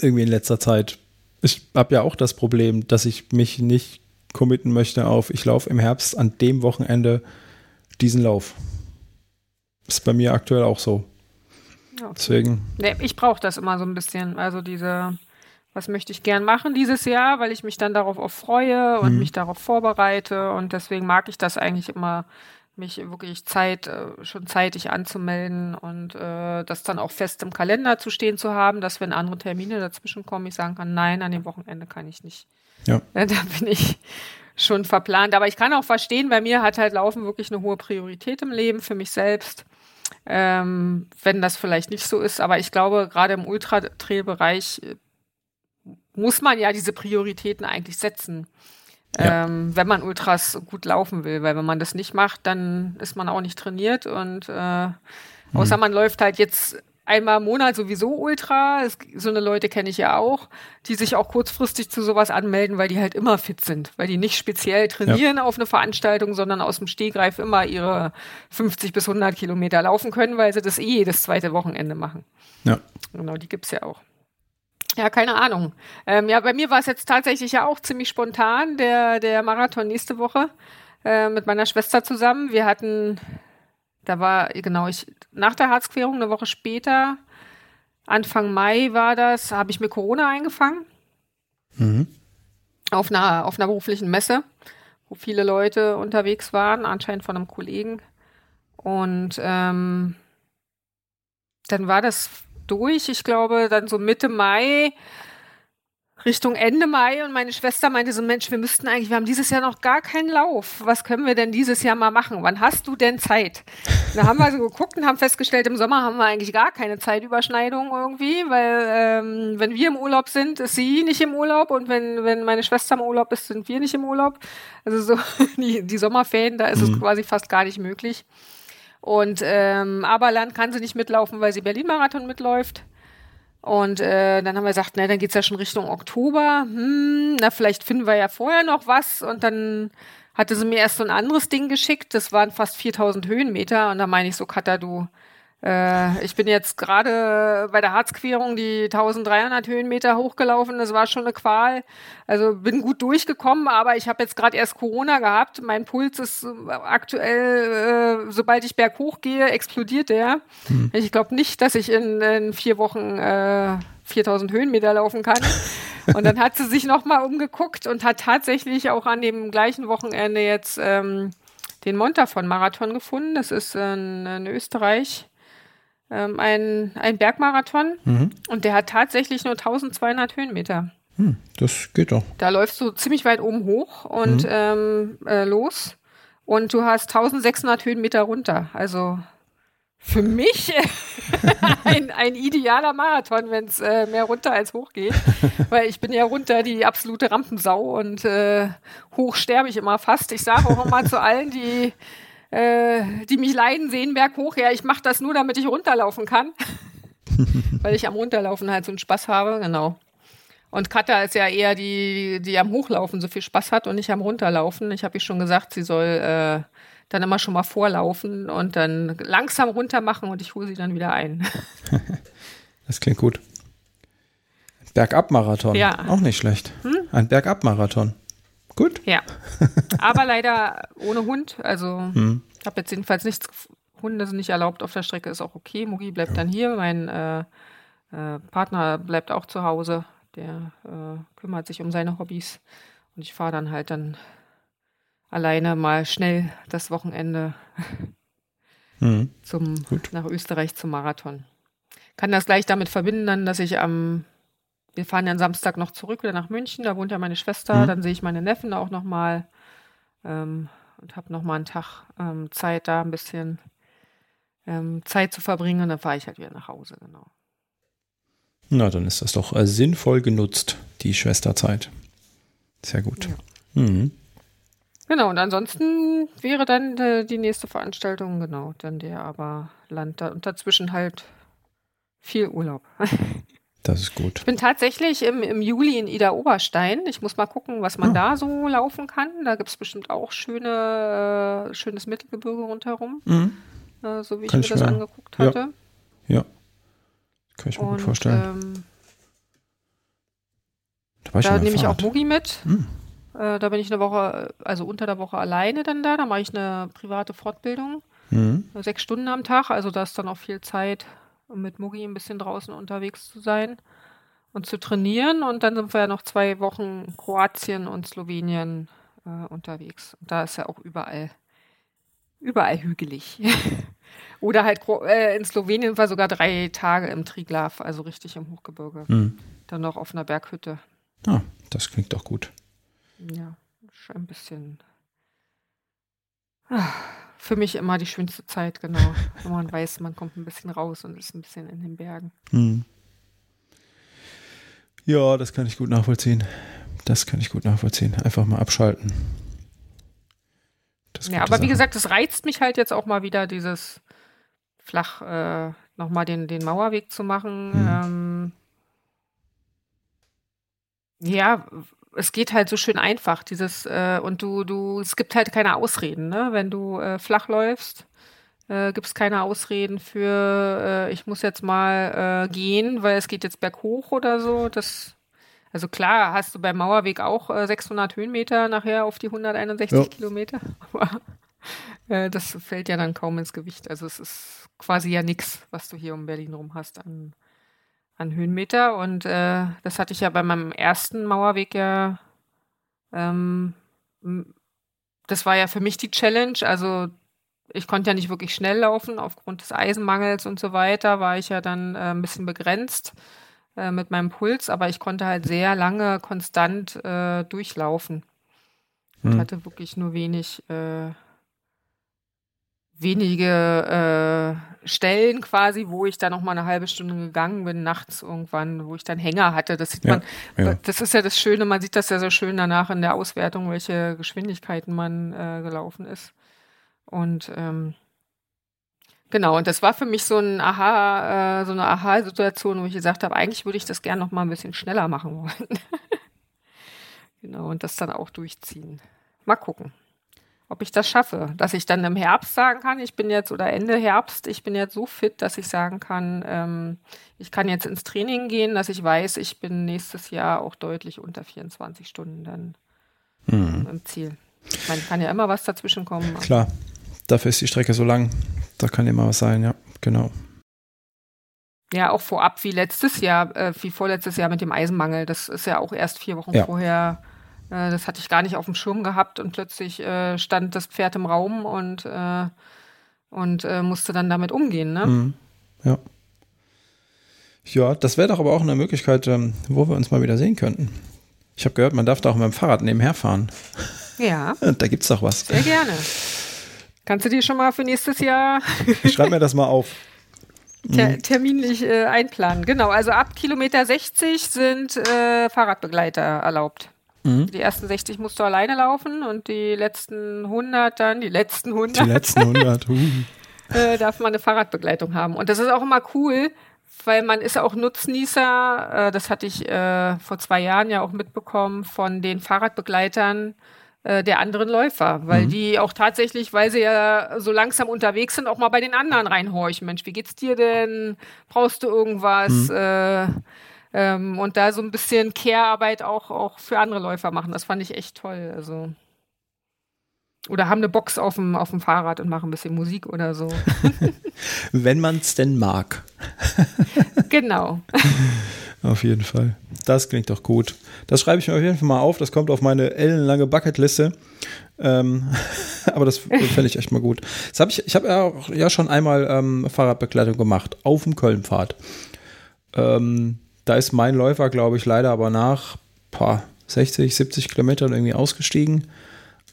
Irgendwie in letzter Zeit. Ich habe ja auch das Problem, dass ich mich nicht committen möchte auf, ich laufe im Herbst an dem Wochenende diesen Lauf. Ist bei mir aktuell auch so. Okay. Deswegen. Nee, ich brauche das immer so ein bisschen. Also diese, was möchte ich gern machen dieses Jahr, weil ich mich dann darauf auch freue und hm. mich darauf vorbereite. Und deswegen mag ich das eigentlich immer, mich wirklich Zeit, äh, schon zeitig anzumelden und äh, das dann auch fest im Kalender zu stehen zu haben, dass wenn andere Termine dazwischen kommen, ich sagen kann, nein, an dem Wochenende kann ich nicht. Ja. Da bin ich schon verplant. Aber ich kann auch verstehen, bei mir hat halt Laufen wirklich eine hohe Priorität im Leben für mich selbst. Ähm, wenn das vielleicht nicht so ist. Aber ich glaube, gerade im Ultra-Trail-Bereich äh, muss man ja diese Prioritäten eigentlich setzen. Ja. Ähm, wenn man Ultras gut laufen will, weil wenn man das nicht macht, dann ist man auch nicht trainiert und äh, außer mhm. man läuft halt jetzt einmal im Monat sowieso Ultra. Es, so eine Leute kenne ich ja auch, die sich auch kurzfristig zu sowas anmelden, weil die halt immer fit sind, weil die nicht speziell trainieren ja. auf eine Veranstaltung, sondern aus dem Stehgreif immer ihre 50 bis 100 Kilometer laufen können, weil sie das eh jedes zweite Wochenende machen. Ja. Genau, die gibt's ja auch. Ja, keine Ahnung. Ähm, ja, bei mir war es jetzt tatsächlich ja auch ziemlich spontan, der, der Marathon nächste Woche äh, mit meiner Schwester zusammen. Wir hatten da war, genau, ich, nach der Harzquerung, eine Woche später, Anfang Mai war das, habe ich mir Corona eingefangen. Mhm. Auf einer, auf einer beruflichen Messe, wo viele Leute unterwegs waren, anscheinend von einem Kollegen. Und ähm, dann war das durch, ich glaube, dann so Mitte Mai Richtung Ende Mai und meine Schwester meinte so, Mensch, wir müssten eigentlich, wir haben dieses Jahr noch gar keinen Lauf. Was können wir denn dieses Jahr mal machen? Wann hast du denn Zeit? da haben wir so geguckt und haben festgestellt, im Sommer haben wir eigentlich gar keine Zeitüberschneidung irgendwie, weil ähm, wenn wir im Urlaub sind, ist sie nicht im Urlaub und wenn, wenn meine Schwester im Urlaub ist, sind wir nicht im Urlaub. Also so die, die Sommerferien, da ist mhm. es quasi fast gar nicht möglich. Und ähm, Aberland kann sie nicht mitlaufen, weil sie Berlin-Marathon mitläuft. Und äh, dann haben wir gesagt, na, dann geht's ja schon Richtung Oktober. Hm, na, vielleicht finden wir ja vorher noch was. Und dann hatte sie mir erst so ein anderes Ding geschickt. Das waren fast 4000 Höhenmeter. Und da meine ich so, Katha, du, äh, ich bin jetzt gerade bei der Harzquerung die 1300 Höhenmeter hochgelaufen. Das war schon eine Qual. Also bin gut durchgekommen, aber ich habe jetzt gerade erst Corona gehabt. Mein Puls ist aktuell, äh, sobald ich berghoch gehe, explodiert der. Hm. Ich glaube nicht, dass ich in, in vier Wochen äh, 4000 Höhenmeter laufen kann. Und dann hat sie sich nochmal umgeguckt und hat tatsächlich auch an dem gleichen Wochenende jetzt ähm, den Montafon-Marathon gefunden. Das ist in, in Österreich ähm, ein, ein Bergmarathon mhm. und der hat tatsächlich nur 1200 Höhenmeter. Hm, das geht doch. Da läufst du ziemlich weit oben hoch und mhm. ähm, äh, los und du hast 1600 Höhenmeter runter. Also für mich ein, ein idealer Marathon, wenn es äh, mehr runter als hoch geht. Weil ich bin ja runter die absolute Rampensau und äh, hoch sterbe ich immer fast. Ich sage auch immer zu allen, die äh, die mich leiden sehen, berghoch. Ja, ich mache das nur, damit ich runterlaufen kann. Weil ich am Runterlaufen halt so einen Spaß habe, genau. Und Katha ist ja eher die, die am Hochlaufen so viel Spaß hat und nicht am Runterlaufen. Ich habe ihr schon gesagt, sie soll äh, dann immer schon mal vorlaufen und dann langsam runter machen und ich hole sie dann wieder ein. das klingt gut. Bergab-Marathon. Ja. Auch nicht schlecht. Hm? Ein Bergab-Marathon. Gut. Ja. Aber leider ohne Hund. Also hm. ich habe jetzt jedenfalls nichts. Hunde sind nicht erlaubt auf der Strecke, ist auch okay. Mugi bleibt ja. dann hier. Mein äh, äh, Partner bleibt auch zu Hause. Der äh, kümmert sich um seine Hobbys. Und ich fahre dann halt dann alleine mal schnell das Wochenende. mhm. zum, nach Österreich zum Marathon. Kann das gleich damit verbinden, dann, dass ich am, wir fahren ja am Samstag noch zurück wieder nach München, da wohnt ja meine Schwester, mhm. dann sehe ich meine Neffen auch nochmal ähm, und habe nochmal einen Tag ähm, Zeit, da ein bisschen ähm, Zeit zu verbringen und dann fahre ich halt wieder nach Hause, genau. Na, dann ist das doch äh, sinnvoll genutzt, die Schwesterzeit. Sehr gut. Ja. Mhm. Genau, und ansonsten wäre dann äh, die nächste Veranstaltung, genau, dann der aber Land da, und dazwischen halt viel Urlaub. Das ist gut. Ich bin tatsächlich im, im Juli in Ida Oberstein. Ich muss mal gucken, was man ah. da so laufen kann. Da gibt es bestimmt auch schöne, äh, schönes Mittelgebirge rundherum. Mhm. Äh, so wie kann ich mir ich das mir, angeguckt hatte. Ja. ja. Kann ich mir und, gut vorstellen. Ähm, da, da nehme ich auch Mugi mit. Mhm. Äh, da bin ich eine Woche, also unter der Woche alleine dann da. Da mache ich eine private Fortbildung. Mhm. Sechs Stunden am Tag. Also da ist dann auch viel Zeit um mit Mugi ein bisschen draußen unterwegs zu sein und zu trainieren. Und dann sind wir ja noch zwei Wochen Kroatien und Slowenien äh, unterwegs. Und da ist ja auch überall, überall hügelig. Oder halt äh, in Slowenien war sogar drei Tage im Triglav, also richtig im Hochgebirge. Mhm. Dann noch auf einer Berghütte. Ah, das klingt doch gut. Ja, schon ein bisschen. Ah für mich immer die schönste Zeit, genau. Wenn man weiß, man kommt ein bisschen raus und ist ein bisschen in den Bergen. Hm. Ja, das kann ich gut nachvollziehen. Das kann ich gut nachvollziehen. Einfach mal abschalten. ja, aber Sache. wie gesagt, es reizt mich halt jetzt auch mal wieder, dieses flach äh, nochmal den, den Mauerweg zu machen. Hm. Ähm, ja, es geht halt so schön einfach, dieses, äh, und du, du, es gibt halt keine Ausreden, ne? Wenn du äh, flach läufst, äh, gibt es keine Ausreden für, äh, ich muss jetzt mal äh, gehen, weil es geht jetzt berghoch oder so. Das, also klar, hast du beim Mauerweg auch äh, 600 Höhenmeter nachher auf die 161 ja. Kilometer. Aber äh, das fällt ja dann kaum ins Gewicht. Also es ist quasi ja nichts, was du hier um Berlin rum hast an an Höhenmeter. Und äh, das hatte ich ja bei meinem ersten Mauerweg ja. Ähm, das war ja für mich die Challenge. Also ich konnte ja nicht wirklich schnell laufen aufgrund des Eisenmangels und so weiter. War ich ja dann äh, ein bisschen begrenzt äh, mit meinem Puls, aber ich konnte halt sehr lange konstant äh, durchlaufen. Hm. Ich hatte wirklich nur wenig äh, wenige äh, Stellen quasi, wo ich dann noch mal eine halbe Stunde gegangen bin, nachts irgendwann, wo ich dann Hänger hatte. Das sieht ja, man, ja. das ist ja das Schöne, man sieht das ja so schön danach in der Auswertung, welche Geschwindigkeiten man äh, gelaufen ist. Und ähm, genau, und das war für mich so ein Aha, äh, so eine Aha-Situation, wo ich gesagt habe, eigentlich würde ich das gerne noch mal ein bisschen schneller machen wollen. genau, und das dann auch durchziehen. Mal gucken ob ich das schaffe. Dass ich dann im Herbst sagen kann, ich bin jetzt oder Ende Herbst, ich bin jetzt so fit, dass ich sagen kann, ähm, ich kann jetzt ins Training gehen, dass ich weiß, ich bin nächstes Jahr auch deutlich unter 24 Stunden dann mhm. im Ziel. Ich meine, kann ja immer was dazwischen kommen. Klar, dafür ist die Strecke so lang. Da kann immer was sein, ja, genau. Ja, auch vorab wie letztes Jahr, äh, wie vorletztes Jahr mit dem Eisenmangel. Das ist ja auch erst vier Wochen ja. vorher äh, das hatte ich gar nicht auf dem Schirm gehabt und plötzlich äh, stand das Pferd im Raum und, äh, und äh, musste dann damit umgehen. Ne? Mhm. Ja. Ja, das wäre doch aber auch eine Möglichkeit, ähm, wo wir uns mal wieder sehen könnten. Ich habe gehört, man darf da auch mit dem Fahrrad nebenher fahren. Ja. da gibt es doch was. Sehr gerne. Kannst du dir schon mal für nächstes Jahr. ich schreibe mir das mal auf. Ter mhm. terminlich äh, einplanen. Genau, also ab Kilometer 60 sind äh, Fahrradbegleiter erlaubt. Mhm. Die ersten 60 musst du alleine laufen und die letzten 100 dann, die letzten 100. Die letzten 100, uh. äh, darf man eine Fahrradbegleitung haben. Und das ist auch immer cool, weil man ist auch Nutznießer, äh, das hatte ich äh, vor zwei Jahren ja auch mitbekommen von den Fahrradbegleitern äh, der anderen Läufer, weil mhm. die auch tatsächlich, weil sie ja so langsam unterwegs sind, auch mal bei den anderen reinhorchen. Mensch, wie geht's dir denn? Brauchst du irgendwas? Mhm. Äh, ähm, und da so ein bisschen Care-Arbeit auch, auch für andere Läufer machen. Das fand ich echt toll. Also. Oder haben eine Box auf dem, auf dem Fahrrad und machen ein bisschen Musik oder so. Wenn man es denn mag. genau. Auf jeden Fall. Das klingt doch gut. Das schreibe ich mir auf jeden Fall mal auf. Das kommt auf meine ellenlange Bucketliste. Ähm, aber das fände ich echt mal gut. Das hab ich ich habe ja, auch, ja schon einmal ähm, Fahrradbegleitung gemacht auf dem Kölnpfad. Ähm, da ist mein Läufer, glaube ich, leider aber nach paar 60, 70 Kilometern irgendwie ausgestiegen.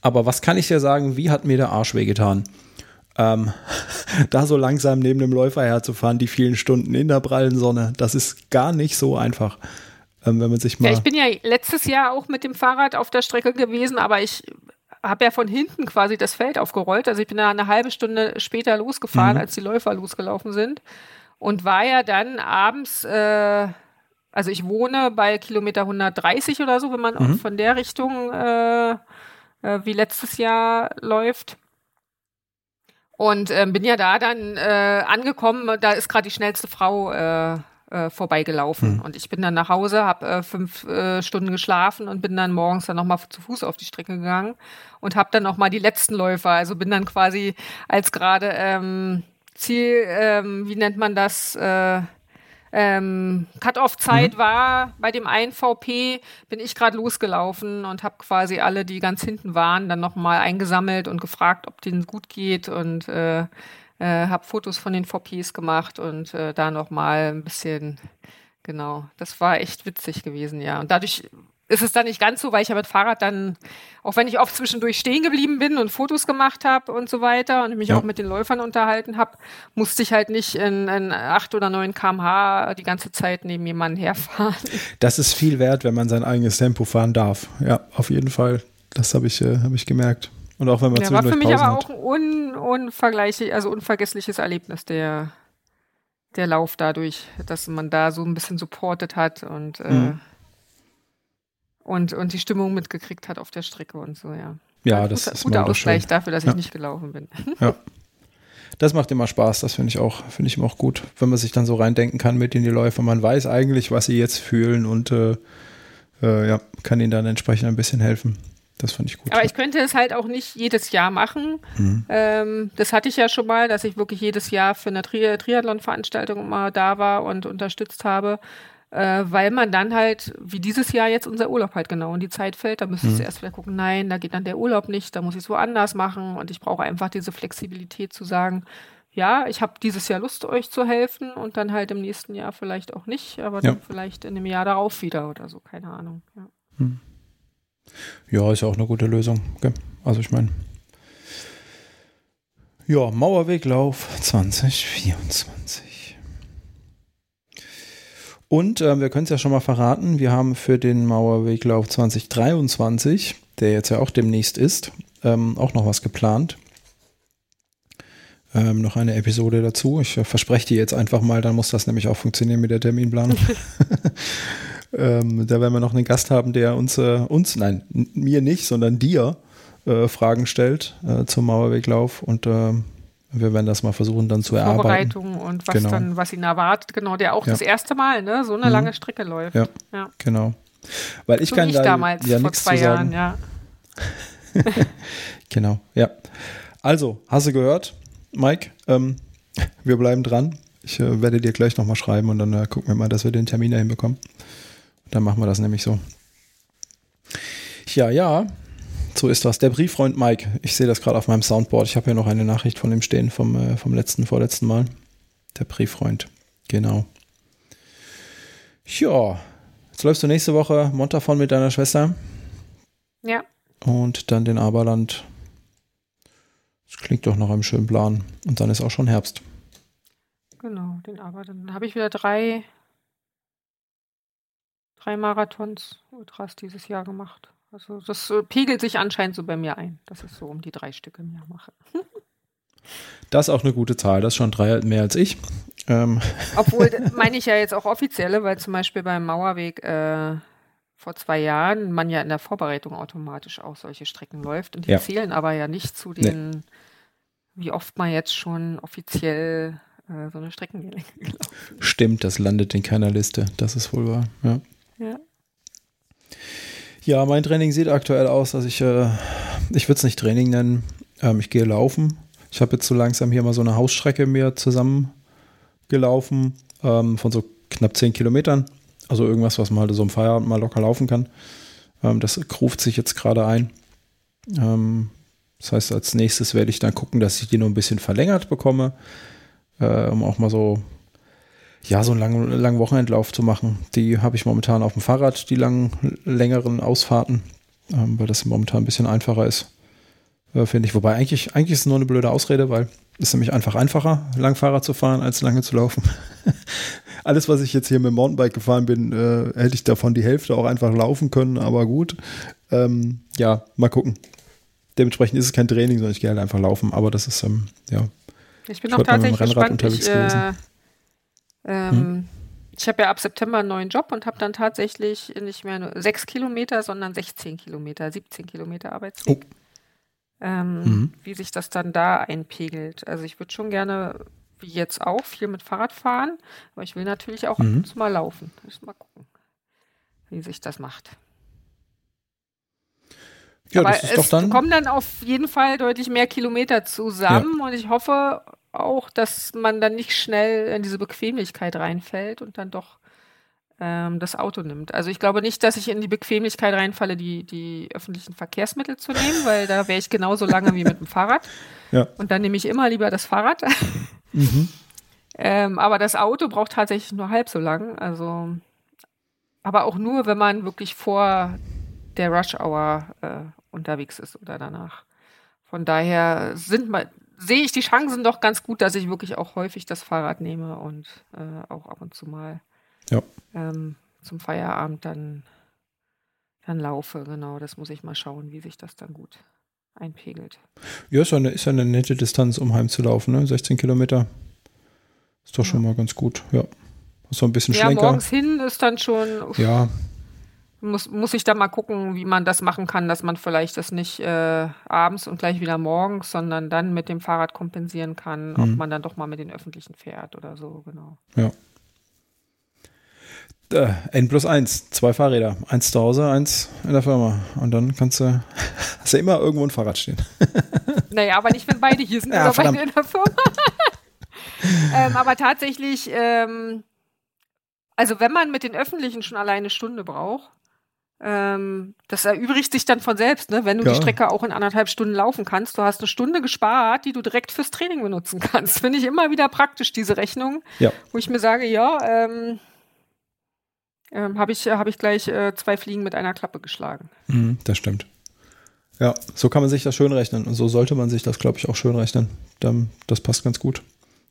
Aber was kann ich dir sagen, wie hat mir der Arsch wehgetan? Ähm, da so langsam neben dem Läufer herzufahren, die vielen Stunden in der prallen Sonne, das ist gar nicht so einfach. Ähm, wenn man sich mal. Ja, ich bin ja letztes Jahr auch mit dem Fahrrad auf der Strecke gewesen, aber ich habe ja von hinten quasi das Feld aufgerollt. Also ich bin da eine halbe Stunde später losgefahren, mhm. als die Läufer losgelaufen sind. Und war ja dann abends, äh, also ich wohne bei Kilometer 130 oder so, wenn man mhm. von der Richtung äh, äh, wie letztes Jahr läuft. Und äh, bin ja da dann äh, angekommen, da ist gerade die schnellste Frau äh, äh, vorbeigelaufen. Mhm. Und ich bin dann nach Hause, habe äh, fünf äh, Stunden geschlafen und bin dann morgens dann nochmal zu Fuß auf die Strecke gegangen und habe dann nochmal die letzten Läufer. Also bin dann quasi als gerade ähm, Ziel, ähm, wie nennt man das, äh, ähm, Cut-off-Zeit mhm. war bei dem einen VP, bin ich gerade losgelaufen und habe quasi alle, die ganz hinten waren, dann nochmal eingesammelt und gefragt, ob denen gut geht und äh, äh, habe Fotos von den VPs gemacht und äh, da nochmal ein bisschen, genau, das war echt witzig gewesen, ja. Und dadurch ist es dann nicht ganz so, weil ich ja mit Fahrrad dann, auch wenn ich oft zwischendurch stehen geblieben bin und Fotos gemacht habe und so weiter und mich ja. auch mit den Läufern unterhalten habe, musste ich halt nicht in, in 8 oder 9 kmh die ganze Zeit neben jemandem herfahren. Das ist viel wert, wenn man sein eigenes Tempo fahren darf. Ja, auf jeden Fall. Das habe ich, äh, hab ich gemerkt. Und auch wenn man ja, war für mich Pausen aber auch ein un, unvergleichlich, also unvergessliches Erlebnis, der, der Lauf dadurch, dass man da so ein bisschen supportet hat und äh, mhm und, und die Stimmung mitgekriegt hat auf der Strecke und so, ja. Ja, das guter, ist guter Ausgleich schön. dafür, dass ja. ich nicht gelaufen bin. Ja. Das macht immer Spaß, das finde ich auch, finde ich immer auch gut, wenn man sich dann so reindenken kann mit in die Läufer. Man weiß eigentlich, was sie jetzt fühlen und äh, äh, ja, kann ihnen dann entsprechend ein bisschen helfen. Das fand ich gut. Aber ich könnte es halt auch nicht jedes Jahr machen. Mhm. Ähm, das hatte ich ja schon mal, dass ich wirklich jedes Jahr für eine Tri Triathlon-Veranstaltung mal da war und unterstützt habe äh, weil man dann halt, wie dieses Jahr jetzt unser Urlaub halt genau in die Zeit fällt, da müsstest mhm. erst wieder gucken, nein, da geht dann der Urlaub nicht, da muss ich es woanders machen und ich brauche einfach diese Flexibilität zu sagen, ja, ich habe dieses Jahr Lust, euch zu helfen und dann halt im nächsten Jahr vielleicht auch nicht, aber ja. dann vielleicht in dem Jahr darauf wieder oder so, keine Ahnung. Ja, hm. ja ist ja auch eine gute Lösung. Okay. Also ich meine, ja, Mauerweglauf 2024. Und äh, wir können es ja schon mal verraten, wir haben für den Mauerweglauf 2023, der jetzt ja auch demnächst ist, ähm, auch noch was geplant. Ähm, noch eine Episode dazu. Ich äh, verspreche die jetzt einfach mal, dann muss das nämlich auch funktionieren mit der Terminplanung. ähm, da werden wir noch einen Gast haben, der uns, äh, uns nein, mir nicht, sondern dir äh, Fragen stellt äh, zum Mauerweglauf und ähm, wir werden das mal versuchen dann zu erarbeiten. Vorbereitung und was genau. dann, was ihn erwartet, genau, der auch ja. das erste Mal, ne, so eine mhm. lange Strecke läuft. Ja, ja. genau. Weil ich so kann ich da damals, ja vor zwei Jahren, ja. genau, ja. Also, hast du gehört, Mike? Ähm, wir bleiben dran. Ich äh, werde dir gleich nochmal schreiben und dann äh, gucken wir mal, dass wir den Termin dahin bekommen. Dann machen wir das nämlich so. Ja, ja, so ist das. Der Brieffreund Mike. Ich sehe das gerade auf meinem Soundboard. Ich habe hier noch eine Nachricht von ihm stehen vom, äh, vom letzten, vorletzten Mal. Der Brieffreund. Genau. Ja. Jetzt läufst du nächste Woche Montafon mit deiner Schwester. Ja. Und dann den Aberland. Das klingt doch nach einem schönen Plan. Und dann ist auch schon Herbst. Genau, den Aber dann habe ich wieder drei, drei Marathons Ultras dieses Jahr gemacht. Also das äh, pegelt sich anscheinend so bei mir ein, dass ich so um die drei Stücke mehr mache. das ist auch eine gute Zahl, das ist schon drei mehr als ich. Ähm. Obwohl, meine ich ja jetzt auch offizielle, weil zum Beispiel beim Mauerweg äh, vor zwei Jahren man ja in der Vorbereitung automatisch auch solche Strecken läuft und die ja. zählen aber ja nicht zu den, nee. wie oft man jetzt schon offiziell äh, so eine Strecken gelaufen Stimmt, das landet in keiner Liste, das ist wohl wahr. Ja. ja. Ja, mein Training sieht aktuell aus, dass ich, äh, ich würde es nicht Training nennen, ähm, ich gehe laufen. Ich habe jetzt so langsam hier mal so eine Hausstrecke mir zusammen gelaufen ähm, von so knapp 10 Kilometern. Also irgendwas, was man halt so im Feierabend mal locker laufen kann. Ähm, das ruft sich jetzt gerade ein. Ähm, das heißt, als nächstes werde ich dann gucken, dass ich die noch ein bisschen verlängert bekomme, äh, um auch mal so, ja, so einen langen, langen Wochenendlauf zu machen. Die habe ich momentan auf dem Fahrrad, die langen, längeren Ausfahrten, ähm, weil das momentan ein bisschen einfacher ist, äh, finde ich. Wobei eigentlich, eigentlich ist es nur eine blöde Ausrede, weil es ist nämlich einfach einfacher, lang Fahrrad zu fahren, als lange zu laufen. Alles, was ich jetzt hier mit dem Mountainbike gefahren bin, äh, hätte ich davon die Hälfte auch einfach laufen können, aber gut. Ähm, ja, mal gucken. Dementsprechend ist es kein Training, sondern ich gehe halt einfach laufen, aber das ist, ähm, ja. Ich bin ich auch tatsächlich gespannt. Ich, äh, ähm, hm? ich habe ja ab September einen neuen Job und habe dann tatsächlich nicht mehr nur sechs Kilometer, sondern 16 Kilometer, 17 Kilometer Arbeitsweg. Oh. Ähm, mhm. Wie sich das dann da einpegelt. Also ich würde schon gerne wie jetzt auch, viel mit Fahrrad fahren. Aber ich will natürlich auch mhm. mal laufen. Mal gucken, wie sich das macht. Ja, aber das ist es doch dann kommen dann auf jeden Fall deutlich mehr Kilometer zusammen ja. und ich hoffe auch, dass man dann nicht schnell in diese Bequemlichkeit reinfällt und dann doch ähm, das Auto nimmt. Also ich glaube nicht, dass ich in die Bequemlichkeit reinfalle, die, die öffentlichen Verkehrsmittel zu nehmen, weil da wäre ich genauso lange wie mit dem Fahrrad. Ja. Und dann nehme ich immer lieber das Fahrrad. Mhm. ähm, aber das Auto braucht tatsächlich nur halb so lang. Also, aber auch nur, wenn man wirklich vor der Rush Hour äh, unterwegs ist oder danach. Von daher sind mal, sehe ich die Chancen doch ganz gut, dass ich wirklich auch häufig das Fahrrad nehme und äh, auch ab und zu mal ja. ähm, zum Feierabend dann, dann laufe. Genau, das muss ich mal schauen, wie sich das dann gut einpegelt. Ja, ist ja eine, ist ja eine nette Distanz, um heimzulaufen, ne? 16 Kilometer. Ist doch ja. schon mal ganz gut, ja. So ein bisschen ja, Schlenker. morgens hin ist dann schon. Uff, ja. Muss, muss ich da mal gucken, wie man das machen kann, dass man vielleicht das nicht äh, abends und gleich wieder morgens, sondern dann mit dem Fahrrad kompensieren kann, mhm. ob man dann doch mal mit den Öffentlichen fährt oder so, genau. Ja. Äh, N plus eins, zwei Fahrräder. Eins zu Hause, eins in der Firma. Und dann kannst du, hast du immer irgendwo ein Fahrrad stehen. naja, aber nicht, wenn beide hier sind ja, oder beide in der Firma. ähm, aber tatsächlich, ähm, also wenn man mit den Öffentlichen schon alleine eine Stunde braucht, ähm, das erübrigt sich dann von selbst, ne? wenn du ja. die Strecke auch in anderthalb Stunden laufen kannst. Du hast eine Stunde gespart, die du direkt fürs Training benutzen kannst. Finde ich immer wieder praktisch, diese Rechnung. Ja. Wo ich mir sage, ja, ähm, ähm, habe ich, hab ich gleich äh, zwei Fliegen mit einer Klappe geschlagen. Mhm, das stimmt. Ja, so kann man sich das schön rechnen und so sollte man sich das, glaube ich, auch schön rechnen. Das passt ganz gut.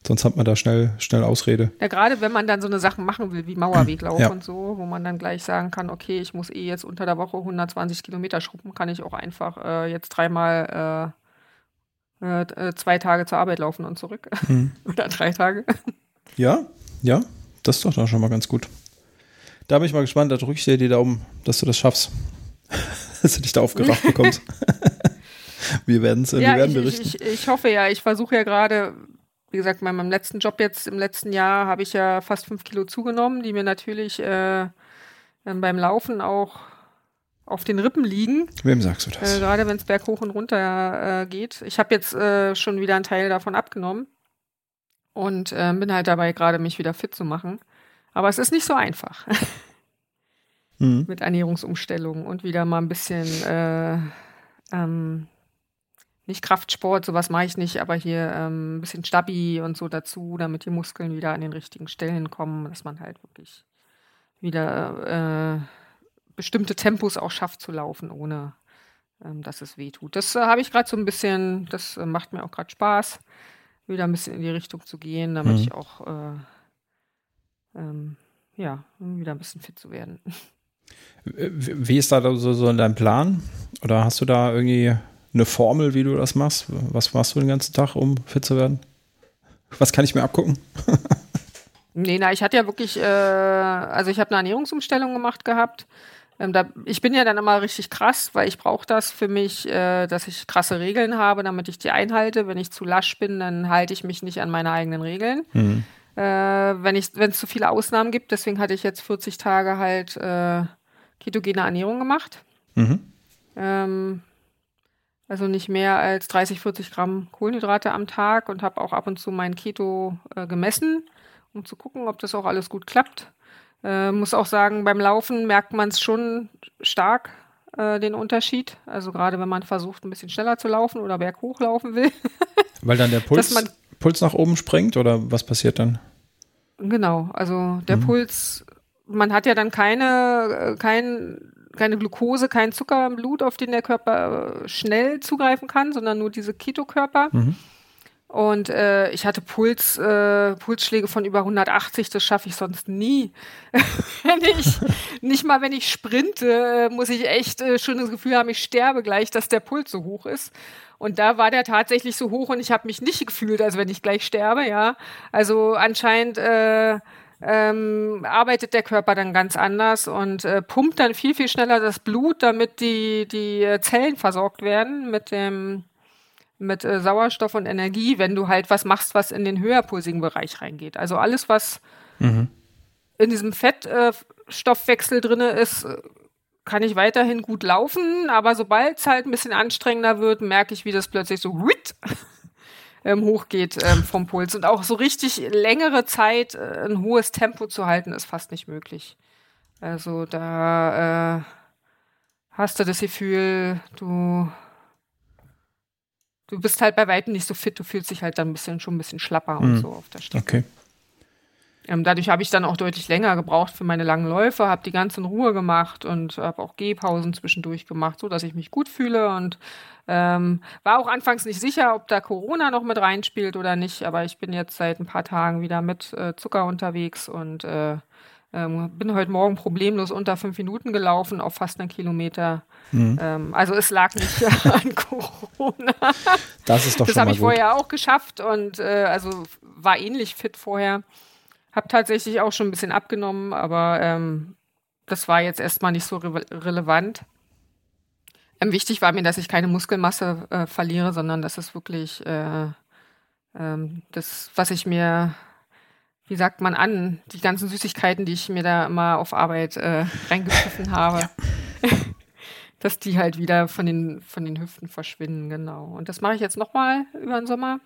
Sonst hat man da schnell, schnell Ausrede. Ja, gerade wenn man dann so eine Sachen machen will, wie Mauerweglauf ja. und so, wo man dann gleich sagen kann, okay, ich muss eh jetzt unter der Woche 120 Kilometer schruppen, kann ich auch einfach äh, jetzt dreimal äh, äh, zwei Tage zur Arbeit laufen und zurück. Mhm. Oder drei Tage. Ja, ja, das ist doch dann schon mal ganz gut. Da bin ich mal gespannt, da drücke ich dir die Daumen, dass du das schaffst. dass du dich da aufgerafft bekommst. wir, werden's, ja, wir werden berichten. Ich, ich, ich hoffe ja, ich versuche ja gerade, wie gesagt, bei meinem letzten Job jetzt im letzten Jahr habe ich ja fast fünf Kilo zugenommen, die mir natürlich äh, beim Laufen auch auf den Rippen liegen. Wem sagst du das? Äh, gerade wenn es berghoch und runter äh, geht. Ich habe jetzt äh, schon wieder einen Teil davon abgenommen und äh, bin halt dabei, gerade mich wieder fit zu machen. Aber es ist nicht so einfach. mhm. Mit Ernährungsumstellung und wieder mal ein bisschen, äh, ähm, nicht Kraftsport, sowas mache ich nicht, aber hier ähm, ein bisschen Stabi und so dazu, damit die Muskeln wieder an den richtigen Stellen kommen, dass man halt wirklich wieder äh, bestimmte Tempos auch schafft zu laufen, ohne ähm, dass es weh tut. Das äh, habe ich gerade so ein bisschen, das äh, macht mir auch gerade Spaß, wieder ein bisschen in die Richtung zu gehen, damit mhm. ich auch äh, ähm, ja, wieder ein bisschen fit zu werden. Wie ist da so, so dein Plan? Oder hast du da irgendwie eine Formel, wie du das machst? Was machst du den ganzen Tag, um fit zu werden? Was kann ich mir abgucken? nee, na, ich hatte ja wirklich, äh, also ich habe eine Ernährungsumstellung gemacht gehabt. Ähm, da, ich bin ja dann immer richtig krass, weil ich brauche das für mich, äh, dass ich krasse Regeln habe, damit ich die einhalte. Wenn ich zu lasch bin, dann halte ich mich nicht an meine eigenen Regeln. Mhm äh, wenn es zu viele Ausnahmen gibt. Deswegen hatte ich jetzt 40 Tage halt äh, ketogene Ernährung gemacht. Mhm. Ähm, also nicht mehr als 30, 40 Gramm Kohlenhydrate am Tag und habe auch ab und zu mein Keto äh, gemessen, um zu gucken, ob das auch alles gut klappt. Äh, muss auch sagen, beim Laufen merkt man es schon stark, äh, den Unterschied. Also gerade wenn man versucht, ein bisschen schneller zu laufen oder berghoch laufen will. Weil dann der Puls, Puls nach oben springt oder was passiert dann? Genau, also der mhm. Puls, man hat ja dann keine, äh, kein, keine Glucose, keinen Zucker im Blut, auf den der Körper äh, schnell zugreifen kann, sondern nur diese Ketokörper. Mhm. Und äh, ich hatte Puls, äh, Pulsschläge von über 180, das schaffe ich sonst nie. wenn ich, nicht mal wenn ich sprinte, äh, muss ich echt äh, schon das Gefühl haben, ich sterbe gleich, dass der Puls so hoch ist. Und da war der tatsächlich so hoch und ich habe mich nicht gefühlt, als wenn ich gleich sterbe, ja. Also anscheinend äh, ähm, arbeitet der Körper dann ganz anders und äh, pumpt dann viel, viel schneller das Blut, damit die, die Zellen versorgt werden mit dem mit äh, Sauerstoff und Energie, wenn du halt was machst, was in den höherpulsigen Bereich reingeht. Also alles, was mhm. in diesem Fettstoffwechsel äh, drin ist, kann ich weiterhin gut laufen, aber sobald es halt ein bisschen anstrengender wird, merke ich, wie das plötzlich so ähm, hochgeht ähm, vom Puls. Und auch so richtig längere Zeit äh, ein hohes Tempo zu halten, ist fast nicht möglich. Also da äh, hast du das Gefühl, du du bist halt bei weitem nicht so fit, du fühlst dich halt dann ein bisschen schon ein bisschen schlapper und mhm. so auf der Strecke. Okay. Ähm, dadurch habe ich dann auch deutlich länger gebraucht für meine langen Läufe, habe die ganze in Ruhe gemacht und habe auch Gehpausen zwischendurch gemacht, so dass ich mich gut fühle und ähm, war auch anfangs nicht sicher, ob da Corona noch mit reinspielt oder nicht, aber ich bin jetzt seit ein paar Tagen wieder mit äh, Zucker unterwegs und äh, ähm, bin heute Morgen problemlos unter fünf Minuten gelaufen auf fast einen Kilometer. Mhm. Ähm, also es lag nicht an Corona. Das ist doch Das habe ich vorher auch geschafft und äh, also war ähnlich fit vorher. Hab tatsächlich auch schon ein bisschen abgenommen, aber ähm, das war jetzt erstmal nicht so re relevant. Ähm, wichtig war mir, dass ich keine Muskelmasse äh, verliere, sondern dass es wirklich äh, ähm, das, was ich mir wie sagt man an, die ganzen Süßigkeiten, die ich mir da immer auf Arbeit äh, reingepfiffen habe, ja. dass die halt wieder von den, von den Hüften verschwinden, genau. Und das mache ich jetzt nochmal über den Sommer.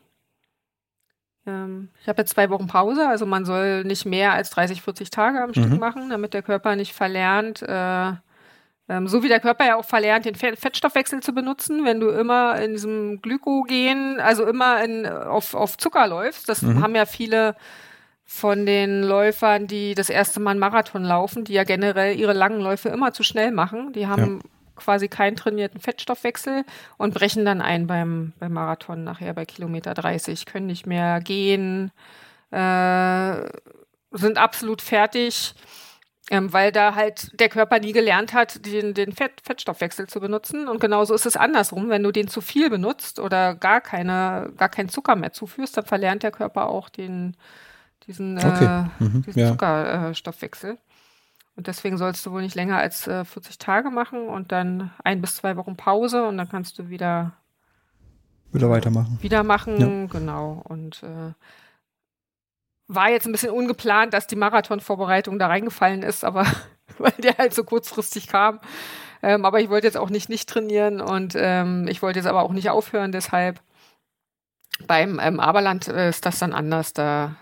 Ähm, ich habe jetzt zwei Wochen Pause, also man soll nicht mehr als 30, 40 Tage am mhm. Stück machen, damit der Körper nicht verlernt, äh, ähm, so wie der Körper ja auch verlernt, den Fettstoffwechsel zu benutzen, wenn du immer in diesem Glykogen, also immer in, auf, auf Zucker läufst. Das mhm. haben ja viele von den Läufern, die das erste Mal einen Marathon laufen, die ja generell ihre langen Läufe immer zu schnell machen. Die haben ja. Quasi keinen trainierten Fettstoffwechsel und brechen dann ein beim, beim Marathon nachher bei Kilometer 30, können nicht mehr gehen, äh, sind absolut fertig. Ähm, weil da halt der Körper nie gelernt hat, den, den Fett, Fettstoffwechsel zu benutzen. Und genauso ist es andersrum. Wenn du den zu viel benutzt oder gar keine, gar keinen Zucker mehr zuführst, dann verlernt der Körper auch den, diesen, okay. äh, diesen ja. Zuckerstoffwechsel. Und deswegen sollst du wohl nicht länger als äh, 40 Tage machen und dann ein bis zwei Wochen Pause und dann kannst du wieder wieder weitermachen. Wieder machen, ja. genau. Und äh, war jetzt ein bisschen ungeplant, dass die Marathonvorbereitung da reingefallen ist, aber weil der halt so kurzfristig kam. Ähm, aber ich wollte jetzt auch nicht nicht trainieren und ähm, ich wollte jetzt aber auch nicht aufhören, deshalb beim ähm, Aberland äh, ist das dann anders. Da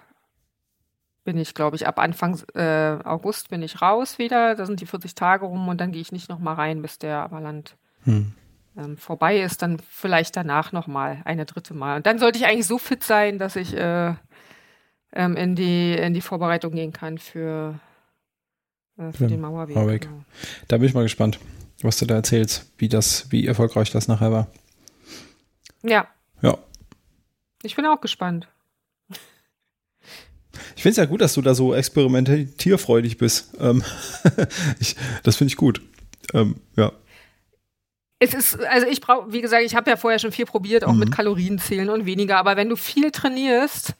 bin ich, glaube ich, ab Anfang äh, August bin ich raus wieder. Da sind die 40 Tage rum und dann gehe ich nicht nochmal rein, bis der Aberland hm. ähm, vorbei ist. Dann vielleicht danach nochmal, eine dritte Mal. Und dann sollte ich eigentlich so fit sein, dass ich äh, ähm, in, die, in die Vorbereitung gehen kann für, äh, für den Mauerweg. Mauerweg. Genau. Da bin ich mal gespannt, was du da erzählst, wie das, wie erfolgreich das nachher war. Ja. Ja. Ich bin auch gespannt. Ich finde es ja gut, dass du da so experimentierfreudig bist. Ähm, ich, das finde ich gut. Ähm, ja. Es ist, also ich brauche, wie gesagt, ich habe ja vorher schon viel probiert, auch mhm. mit Kalorienzählen und weniger, aber wenn du viel trainierst,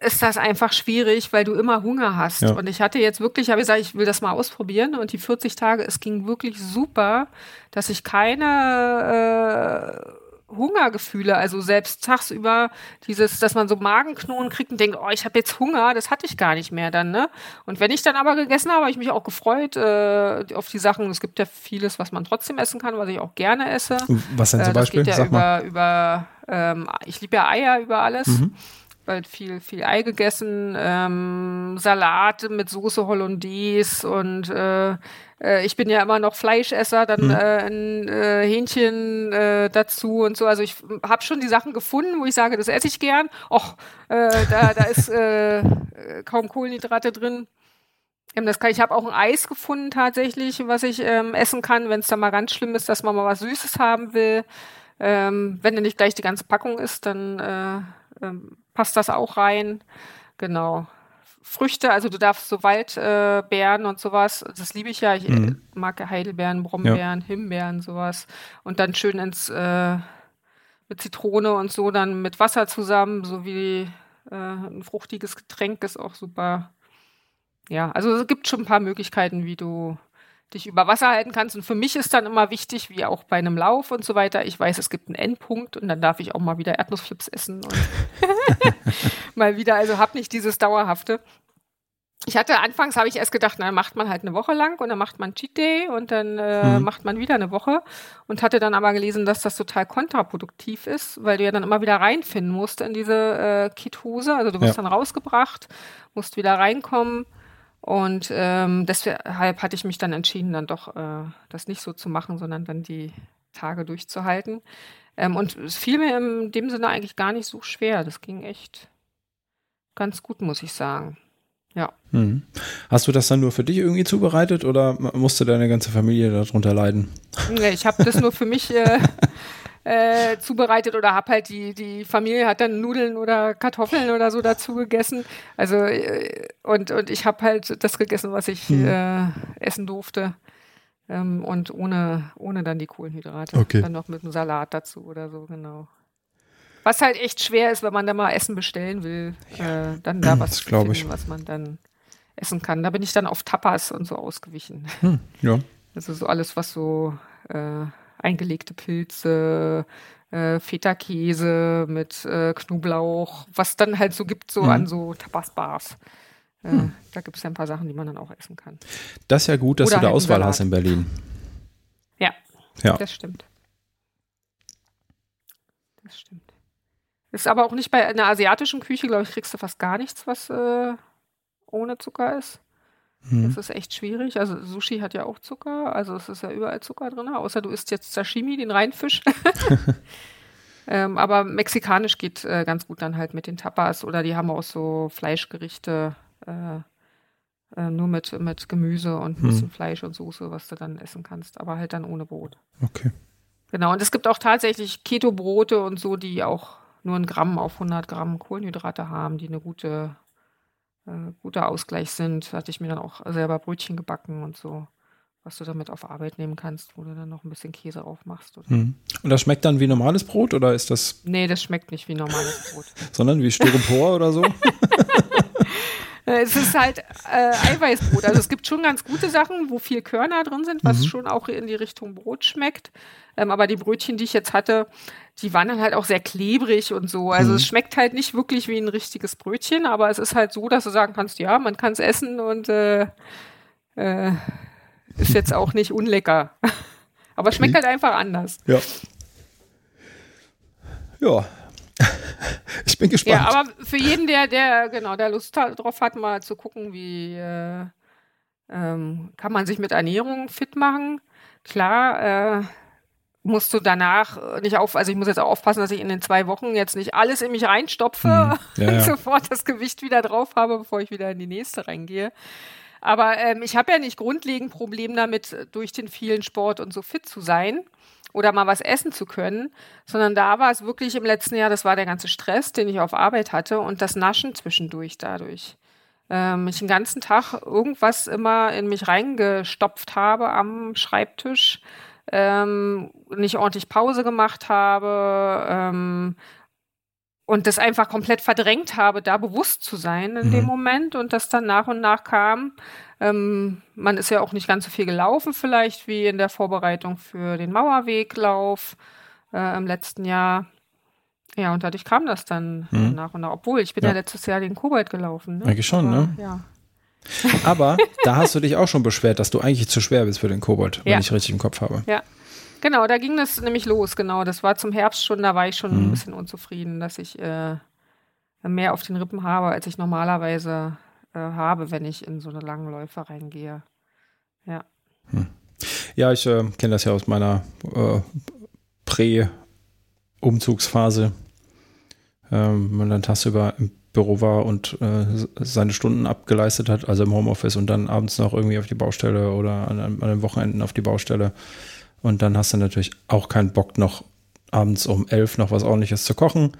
ist das einfach schwierig, weil du immer Hunger hast. Ja. Und ich hatte jetzt wirklich, habe gesagt, ich will das mal ausprobieren und die 40 Tage, es ging wirklich super, dass ich keine äh, Hungergefühle, also selbst tagsüber dieses, dass man so Magenknoten kriegt und denkt, oh, ich habe jetzt Hunger, das hatte ich gar nicht mehr dann, ne? Und wenn ich dann aber gegessen habe, habe ich mich auch gefreut äh, auf die Sachen. Es gibt ja vieles, was man trotzdem essen kann, was ich auch gerne esse. Was denn zum äh, das Beispiel? Geht ja Sag über, mal. über ähm, ich liebe ja Eier über alles. Mhm. bald viel, viel Ei gegessen, ähm, Salate mit Soße Hollandaise und äh, äh, ich bin ja immer noch Fleischesser, dann mhm. äh, ein äh, Hähnchen äh, dazu und so. Also ich habe schon die Sachen gefunden, wo ich sage, das esse ich gern. Och, äh, da, da ist äh, kaum Kohlenhydrate drin. Ähm, das kann, ich habe auch ein Eis gefunden tatsächlich, was ich ähm, essen kann, wenn es da mal ganz schlimm ist, dass man mal was Süßes haben will. Ähm, wenn er nicht gleich die ganze Packung ist, dann äh, ähm, passt das auch rein. Genau. Früchte, also du darfst so Waldbeeren äh, und sowas, das liebe ich ja. Ich mhm. mag ja Heidelbeeren, Brombeeren, ja. Himbeeren, sowas. Und dann schön ins äh, mit Zitrone und so, dann mit Wasser zusammen, so wie äh, ein fruchtiges Getränk ist auch super. Ja, also es gibt schon ein paar Möglichkeiten, wie du dich über Wasser halten kannst. Und für mich ist dann immer wichtig, wie auch bei einem Lauf und so weiter, ich weiß, es gibt einen Endpunkt und dann darf ich auch mal wieder Erdnussflips essen und mal wieder, also hab nicht dieses dauerhafte. Ich hatte anfangs habe ich erst gedacht, na, macht man halt eine Woche lang und dann macht man Cheat Day und dann äh, mhm. macht man wieder eine Woche und hatte dann aber gelesen, dass das total kontraproduktiv ist, weil du ja dann immer wieder reinfinden musst in diese äh, Ketose, also du wirst ja. dann rausgebracht, musst wieder reinkommen und ähm, deshalb hatte ich mich dann entschieden, dann doch äh, das nicht so zu machen, sondern dann die Tage durchzuhalten. Ähm, und es fiel mir in dem Sinne eigentlich gar nicht so schwer. Das ging echt ganz gut, muss ich sagen. Ja. Hm. Hast du das dann nur für dich irgendwie zubereitet oder musste deine ganze Familie darunter leiden? Nee, ich habe das nur für mich äh, äh, zubereitet oder hab halt die, die Familie hat dann Nudeln oder Kartoffeln oder so dazu gegessen. Also äh, und, und ich habe halt das gegessen, was ich hm. äh, essen durfte. Ähm, und ohne, ohne dann die Kohlenhydrate. Okay. Dann noch mit einem Salat dazu oder so, genau. Was halt echt schwer ist, wenn man da mal Essen bestellen will, ja. äh, dann da was zu finden, ich. was man dann essen kann. Da bin ich dann auf Tapas und so ausgewichen. Hm, ja. Also so alles, was so äh, eingelegte Pilze, äh, Feta-Käse mit äh, Knoblauch, was dann halt so gibt, so mhm. an so Tapas-Bars. Äh, hm. Da gibt es ja ein paar Sachen, die man dann auch essen kann. Das ist ja gut, dass Oder du da halt Auswahl hast in Berlin. Ja, ja, das stimmt. Das stimmt. Ist aber auch nicht bei einer asiatischen Küche, glaube ich, kriegst du fast gar nichts, was äh, ohne Zucker ist. Mhm. Das ist echt schwierig. Also Sushi hat ja auch Zucker, also es ist ja überall Zucker drin, außer du isst jetzt Sashimi, den Reinfisch. ähm, aber mexikanisch geht äh, ganz gut dann halt mit den Tapas oder die haben auch so Fleischgerichte, äh, äh, nur mit, mit Gemüse und ein mhm. bisschen Fleisch und Soße, was du dann essen kannst, aber halt dann ohne Brot. Okay. Genau, und es gibt auch tatsächlich Keto-Brote und so, die auch nur ein Gramm auf 100 Gramm Kohlenhydrate haben, die eine gute äh, guter Ausgleich sind. Hatte ich mir dann auch selber Brötchen gebacken und so, was du damit auf Arbeit nehmen kannst, wo du dann noch ein bisschen Käse aufmachst. Mhm. Und das schmeckt dann wie normales Brot oder ist das? Nee, das schmeckt nicht wie normales Brot. Sondern wie Styropor oder so? Äh, es ist halt äh, Eiweißbrot. Also es gibt schon ganz gute Sachen, wo viel Körner drin sind, was mhm. schon auch in die Richtung Brot schmeckt. Ähm, aber die Brötchen, die ich jetzt hatte, die waren dann halt auch sehr klebrig und so. Also mhm. es schmeckt halt nicht wirklich wie ein richtiges Brötchen, aber es ist halt so, dass du sagen kannst, ja, man kann es essen und äh, äh, ist jetzt auch nicht unlecker. aber es schmeckt halt einfach anders. Ja. Ja. ich bin gespannt. Ja, aber für jeden, der, der, genau, der Lust drauf hat, mal zu gucken, wie äh, ähm, kann man sich mit Ernährung fit machen. Klar, äh, musst du danach nicht auf, also ich muss jetzt auch aufpassen, dass ich in den zwei Wochen jetzt nicht alles in mich reinstopfe hm. ja, und ja. sofort das Gewicht wieder drauf habe, bevor ich wieder in die nächste reingehe. Aber ähm, ich habe ja nicht grundlegend Problem damit, durch den vielen Sport und so fit zu sein oder mal was essen zu können, sondern da war es wirklich im letzten Jahr, das war der ganze Stress, den ich auf Arbeit hatte und das Naschen zwischendurch dadurch. Ähm, ich den ganzen Tag irgendwas immer in mich reingestopft habe am Schreibtisch ähm, nicht ordentlich Pause gemacht habe ähm, und das einfach komplett verdrängt habe, da bewusst zu sein in mhm. dem Moment und das dann nach und nach kam. Ähm, man ist ja auch nicht ganz so viel gelaufen vielleicht wie in der Vorbereitung für den Mauerweglauf äh, im letzten Jahr. Ja, und dadurch kam das dann mhm. nach und nach. Obwohl, ich bin ja, ja letztes Jahr den Kobalt gelaufen. Ne? Eigentlich schon, Aber, ne? Ja. Aber da hast du dich auch schon beschwert, dass du eigentlich zu schwer bist für den Kobold, wenn ja. ich richtig im Kopf habe. Ja. Genau, da ging das nämlich los, genau. Das war zum Herbst schon, da war ich schon mhm. ein bisschen unzufrieden, dass ich äh, mehr auf den Rippen habe, als ich normalerweise äh, habe, wenn ich in so eine lange Läufe reingehe. Ja. Hm. Ja, ich äh, kenne das ja aus meiner äh, Prä-Umzugsphase. Ähm, wenn man dann tagsüber im Büro war und äh, seine Stunden abgeleistet hat, also im Homeoffice und dann abends noch irgendwie auf die Baustelle oder an, an den Wochenenden auf die Baustelle. Und dann hast du natürlich auch keinen Bock, noch abends um elf noch was ordentliches zu kochen.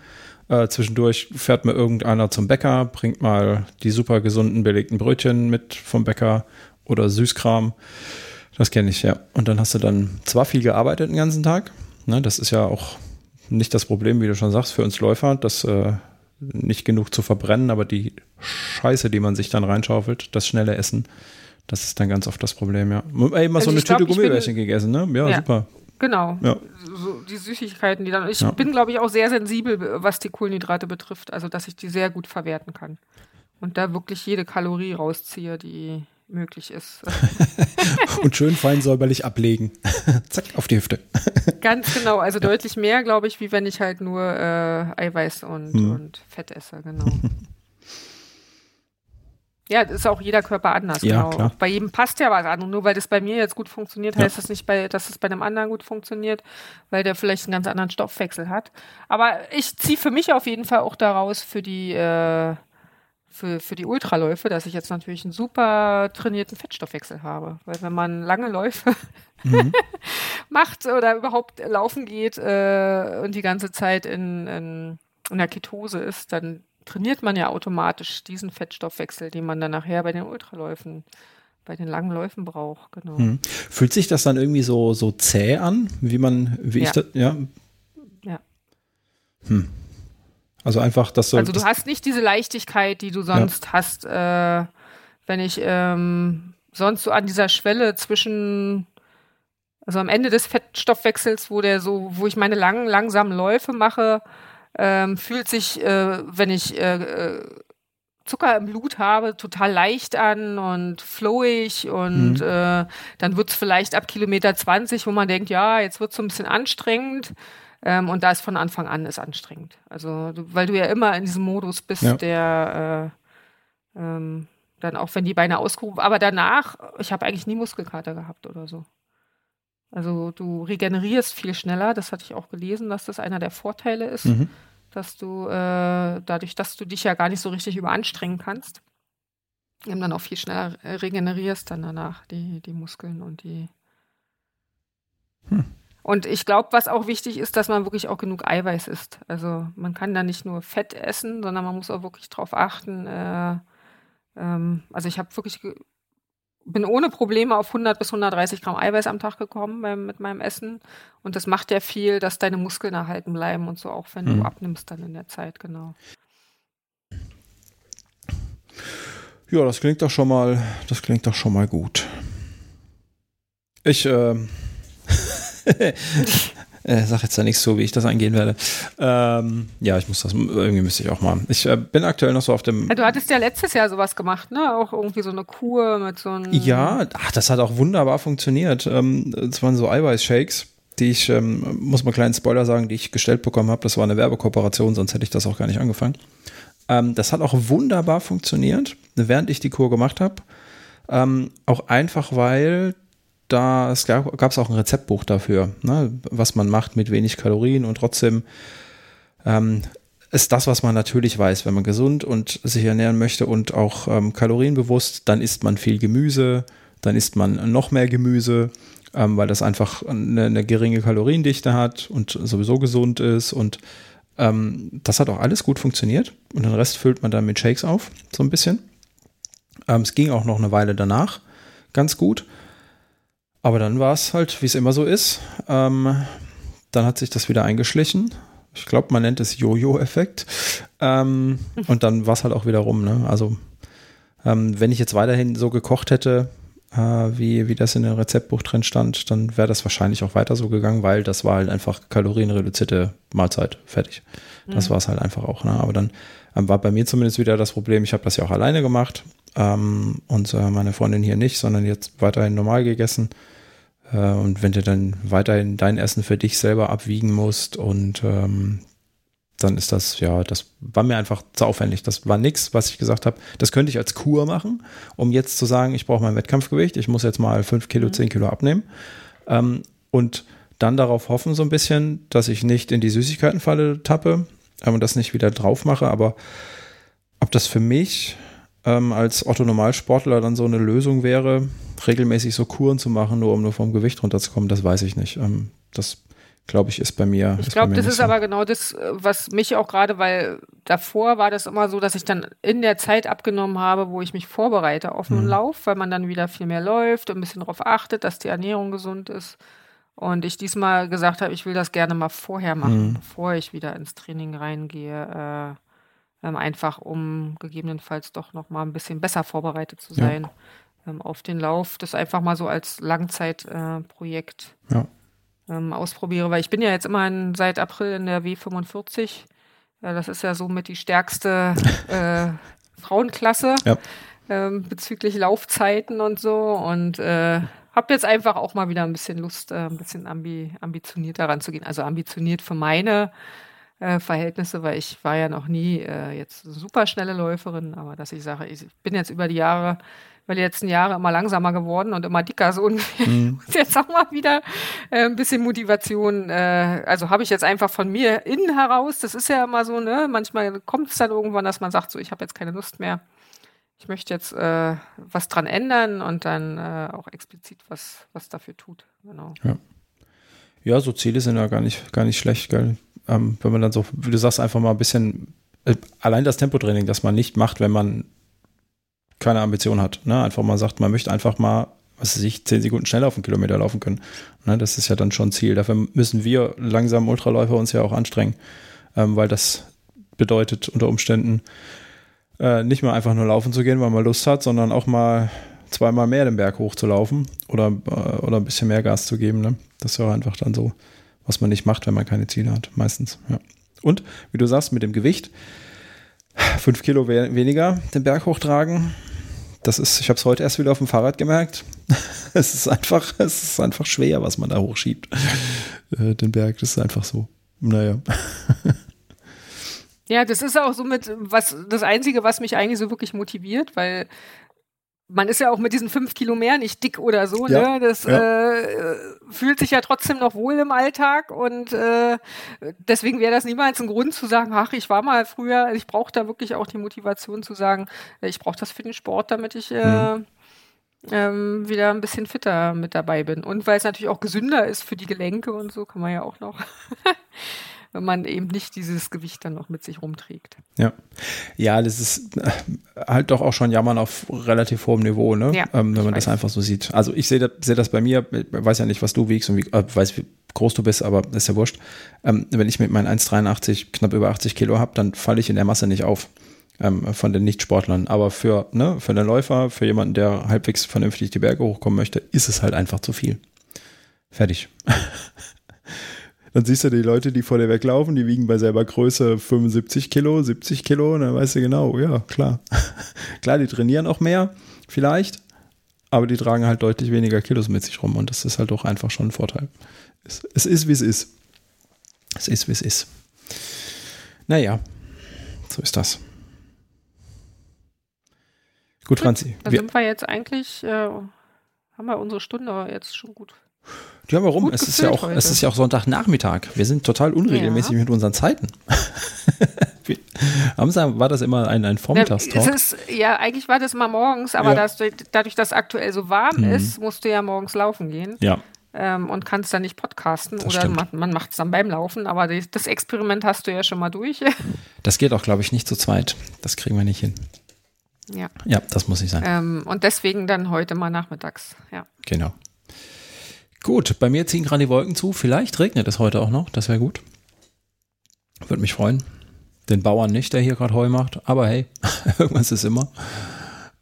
Äh, zwischendurch fährt mir irgendeiner zum Bäcker, bringt mal die super gesunden, belegten Brötchen mit vom Bäcker oder Süßkram. Das kenne ich, ja. Und dann hast du dann zwar viel gearbeitet den ganzen Tag, ne, das ist ja auch nicht das Problem, wie du schon sagst, für uns Läufer, das äh, nicht genug zu verbrennen, aber die Scheiße, die man sich dann reinschaufelt, das schnelle Essen, das ist dann ganz oft das Problem, ja. Eben mal also so eine Tüte Gummibärchen gegessen, ne? Ja, ja, super. Genau. Ja. So, die Süßigkeiten, die dann. Ich ja. bin, glaube ich, auch sehr sensibel, was die Kohlenhydrate betrifft. Also, dass ich die sehr gut verwerten kann. Und da wirklich jede Kalorie rausziehe, die möglich ist. und schön fein säuberlich ablegen. Zack, auf die Hüfte. Ganz genau, also ja. deutlich mehr, glaube ich, wie wenn ich halt nur äh, Eiweiß und, hm. und Fett esse, genau. Ja, das ist auch jeder Körper anders, ja, genau. Klar. Bei jedem passt ja was an. Und nur weil das bei mir jetzt gut funktioniert, heißt ja. das nicht, bei, dass es bei einem anderen gut funktioniert, weil der vielleicht einen ganz anderen Stoffwechsel hat. Aber ich ziehe für mich auf jeden Fall auch daraus für die äh, für, für die Ultraläufe, dass ich jetzt natürlich einen super trainierten Fettstoffwechsel habe. Weil wenn man lange Läufe mhm. macht oder überhaupt laufen geht äh, und die ganze Zeit in, in, in der Ketose ist, dann trainiert man ja automatisch diesen Fettstoffwechsel, den man dann nachher bei den Ultraläufen bei den langen Läufen braucht, genau. Hm. Fühlt sich das dann irgendwie so, so zäh an, wie man, wie ja. ich das, ja? Ja. Hm. Also einfach, dass du. Also du hast nicht diese Leichtigkeit, die du sonst ja. hast, äh, wenn ich ähm, sonst so an dieser Schwelle zwischen, also am Ende des Fettstoffwechsels, wo der so, wo ich meine langen, langsamen Läufe mache, ähm, fühlt sich, äh, wenn ich äh, äh Zucker im Blut habe, total leicht an und flowig und mhm. äh, dann wird's vielleicht ab Kilometer 20, wo man denkt, ja, jetzt wird's so ein bisschen anstrengend. Ähm, und da ist von Anfang an ist anstrengend. Also, weil du ja immer in diesem Modus bist, ja. der äh, ähm, dann auch wenn die Beine ausgerufen, aber danach, ich habe eigentlich nie Muskelkater gehabt oder so. Also du regenerierst viel schneller, das hatte ich auch gelesen, dass das einer der Vorteile ist, mhm. dass du äh, dadurch, dass du dich ja gar nicht so richtig überanstrengen kannst, eben dann auch viel schneller regenerierst dann danach die, die Muskeln und die hm. Und ich glaube, was auch wichtig ist, dass man wirklich auch genug Eiweiß isst. Also man kann da nicht nur Fett essen, sondern man muss auch wirklich drauf achten. Äh, ähm, also ich habe wirklich bin ohne Probleme auf 100 bis 130 Gramm Eiweiß am Tag gekommen beim, mit meinem Essen. Und das macht ja viel, dass deine Muskeln erhalten bleiben und so, auch wenn mhm. du abnimmst dann in der Zeit, genau. Ja, das klingt doch schon mal, das klingt doch schon mal gut. Ich, äh, äh, sag jetzt da nicht so, wie ich das angehen werde. Ähm, ja, ich muss das, irgendwie müsste ich auch mal. Ich äh, bin aktuell noch so auf dem. Ja, du hattest ja letztes Jahr sowas gemacht, ne? Auch irgendwie so eine Kur mit so einem. Ja, ach, das hat auch wunderbar funktioniert. Ähm, es waren so Eiweiß-Shakes die ich, ähm, muss mal einen kleinen Spoiler sagen, die ich gestellt bekommen habe. Das war eine Werbekooperation, sonst hätte ich das auch gar nicht angefangen. Ähm, das hat auch wunderbar funktioniert, während ich die Kur gemacht habe. Ähm, auch einfach, weil da es gab es auch ein Rezeptbuch dafür, ne, was man macht mit wenig Kalorien und trotzdem ähm, ist das, was man natürlich weiß, wenn man gesund und sich ernähren möchte und auch ähm, kalorienbewusst, dann isst man viel Gemüse, dann isst man noch mehr Gemüse, ähm, weil das einfach eine, eine, geringe Kaloriendichte hat und sowieso gesund ist und ähm, das hat auch alles gut funktioniert und den Rest füllt man dann mit Shakes auf, so ein bisschen. Ähm, es ging auch noch eine Weile danach ganz gut. Aber dann war es halt, wie es immer so ist. Ähm, dann hat sich das wieder eingeschlichen. Ich glaube, man nennt es Jojo-Effekt. Ähm, und dann war es halt auch wieder rum. Ne? Also, ähm, wenn ich jetzt weiterhin so gekocht hätte, äh, wie, wie das in dem Rezeptbuch drin stand, dann wäre das wahrscheinlich auch weiter so gegangen, weil das war halt einfach kalorienreduzierte Mahlzeit. Fertig. Das mhm. war es halt einfach auch. Ne? Aber dann ähm, war bei mir zumindest wieder das Problem, ich habe das ja auch alleine gemacht. Ähm, und äh, meine Freundin hier nicht, sondern jetzt weiterhin normal gegessen. Äh, und wenn du dann weiterhin dein Essen für dich selber abwiegen musst und ähm, dann ist das, ja, das war mir einfach zu aufwendig. Das war nichts, was ich gesagt habe. Das könnte ich als Kur machen, um jetzt zu sagen, ich brauche mein Wettkampfgewicht, ich muss jetzt mal 5 Kilo, 10 mhm. Kilo abnehmen. Ähm, und dann darauf hoffen, so ein bisschen, dass ich nicht in die Süßigkeitenfalle tappe ähm, und das nicht wieder drauf mache. Aber ob das für mich ähm, als Otto-Normalsportler dann so eine Lösung wäre, regelmäßig so Kuren zu machen, nur um nur vom Gewicht runterzukommen, das weiß ich nicht. Ähm, das glaube ich, ist bei mir. Ich glaube, das ist so. aber genau das, was mich auch gerade, weil davor war das immer so, dass ich dann in der Zeit abgenommen habe, wo ich mich vorbereite auf einen mhm. Lauf, weil man dann wieder viel mehr läuft und ein bisschen darauf achtet, dass die Ernährung gesund ist. Und ich diesmal gesagt habe, ich will das gerne mal vorher machen, mhm. bevor ich wieder ins Training reingehe. Äh, ähm, einfach um gegebenenfalls doch noch mal ein bisschen besser vorbereitet zu sein ja. Ähm, auf den Lauf. Das einfach mal so als Langzeitprojekt äh, ja. ähm, ausprobiere, weil ich bin ja jetzt immerhin seit April in der W45. Ja, das ist ja somit die stärkste äh, Frauenklasse ja. Ähm, bezüglich Laufzeiten und so. Und äh, habe jetzt einfach auch mal wieder ein bisschen Lust, äh, ein bisschen ambi ambitioniert daran zu gehen. Also ambitioniert für meine äh, Verhältnisse, weil ich war ja noch nie äh, jetzt super schnelle Läuferin, aber dass ich sage, ich bin jetzt über die Jahre, über die letzten Jahre immer langsamer geworden und immer dicker so ungefähr. Mhm. jetzt auch mal wieder äh, ein bisschen Motivation. Äh, also habe ich jetzt einfach von mir innen heraus, das ist ja immer so, ne, manchmal kommt es dann irgendwann, dass man sagt, so, ich habe jetzt keine Lust mehr ich möchte jetzt äh, was dran ändern und dann äh, auch explizit was, was dafür tut. Genau. Ja. ja, so Ziele sind ja gar nicht, gar nicht schlecht, gell? Ähm, wenn man dann so, wie du sagst, einfach mal ein bisschen, äh, allein das Tempotraining, das man nicht macht, wenn man keine Ambition hat. Ne? Einfach mal sagt, man möchte einfach mal, was weiß ich, zehn Sekunden schneller auf einen Kilometer laufen können. Ne? Das ist ja dann schon Ziel. Dafür müssen wir langsam Ultraläufer uns ja auch anstrengen, ähm, weil das bedeutet unter Umständen, äh, nicht mal einfach nur laufen zu gehen, weil man Lust hat, sondern auch mal zweimal mehr den Berg hochzulaufen oder, äh, oder ein bisschen mehr Gas zu geben. Ne? Das ist ja einfach dann so, was man nicht macht, wenn man keine Ziele hat, meistens. Ja. Und wie du sagst, mit dem Gewicht, fünf Kilo we weniger den Berg hochtragen. Das ist, ich habe es heute erst wieder auf dem Fahrrad gemerkt. es ist einfach, es ist einfach schwer, was man da hochschiebt. Äh, den Berg, das ist einfach so. Naja. Ja, das ist auch so mit, was, das Einzige, was mich eigentlich so wirklich motiviert, weil man ist ja auch mit diesen fünf Kilo mehr nicht dick oder so, ja, ne? Das ja. äh, fühlt sich ja trotzdem noch wohl im Alltag und äh, deswegen wäre das niemals ein Grund zu sagen, ach, ich war mal früher, ich brauche da wirklich auch die Motivation zu sagen, ich brauche das für den Sport, damit ich äh, mhm. ähm, wieder ein bisschen fitter mit dabei bin. Und weil es natürlich auch gesünder ist für die Gelenke und so, kann man ja auch noch wenn man eben nicht dieses Gewicht dann noch mit sich rumträgt. Ja, ja, das ist äh, halt doch auch schon Jammern auf relativ hohem Niveau, ne? Ja, ähm, wenn man das einfach so sieht. Also ich sehe das, seh das bei mir, ich weiß ja nicht, was du wiegst und wie, äh, weiß, wie groß du bist, aber ist ja wurscht. Ähm, wenn ich mit meinen 1,83 knapp über 80 Kilo habe, dann falle ich in der Masse nicht auf ähm, von den Nichtsportlern. Aber für, ne, für einen Läufer, für jemanden, der halbwegs vernünftig die Berge hochkommen möchte, ist es halt einfach zu viel. Fertig. dann siehst du die Leute, die vor dir weglaufen, die wiegen bei selber Größe 75 Kilo, 70 Kilo, und dann weißt du genau, ja, klar. klar, die trainieren auch mehr, vielleicht, aber die tragen halt deutlich weniger Kilos mit sich rum und das ist halt doch einfach schon ein Vorteil. Es, es ist, wie es ist. Es ist, wie es ist. Naja, so ist das. Gut, Franzi. Da sind wir jetzt eigentlich, äh, haben wir unsere Stunde jetzt schon gut ja, warum? es ist ja, auch, es ist ja auch Sonntagnachmittag. Wir sind total unregelmäßig ja. mit unseren Zeiten. war das immer ein, ein Vormittagstalk? Ist, ja, eigentlich war das immer morgens, aber ja. das, dadurch, dass es aktuell so warm mhm. ist, musst du ja morgens laufen gehen. Ja. Ähm, und kannst dann nicht podcasten das oder man, man macht es dann beim Laufen, aber die, das Experiment hast du ja schon mal durch. das geht auch, glaube ich, nicht zu zweit. Das kriegen wir nicht hin. Ja. Ja, das muss ich sein. Ähm, und deswegen dann heute mal nachmittags, ja. Genau. Gut, bei mir ziehen gerade die Wolken zu. Vielleicht regnet es heute auch noch. Das wäre gut. Würde mich freuen. Den Bauern nicht, der hier gerade Heu macht. Aber hey, irgendwas ist immer.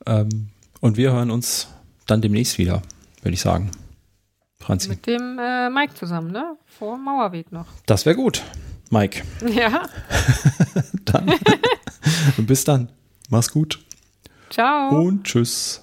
Ähm, und wir hören uns dann demnächst wieder, würde ich sagen. Franzi. Mit dem äh, Mike zusammen, ne? Vor Mauerweg noch. Das wäre gut, Mike. Ja. dann. bis dann. Mach's gut. Ciao. Und tschüss.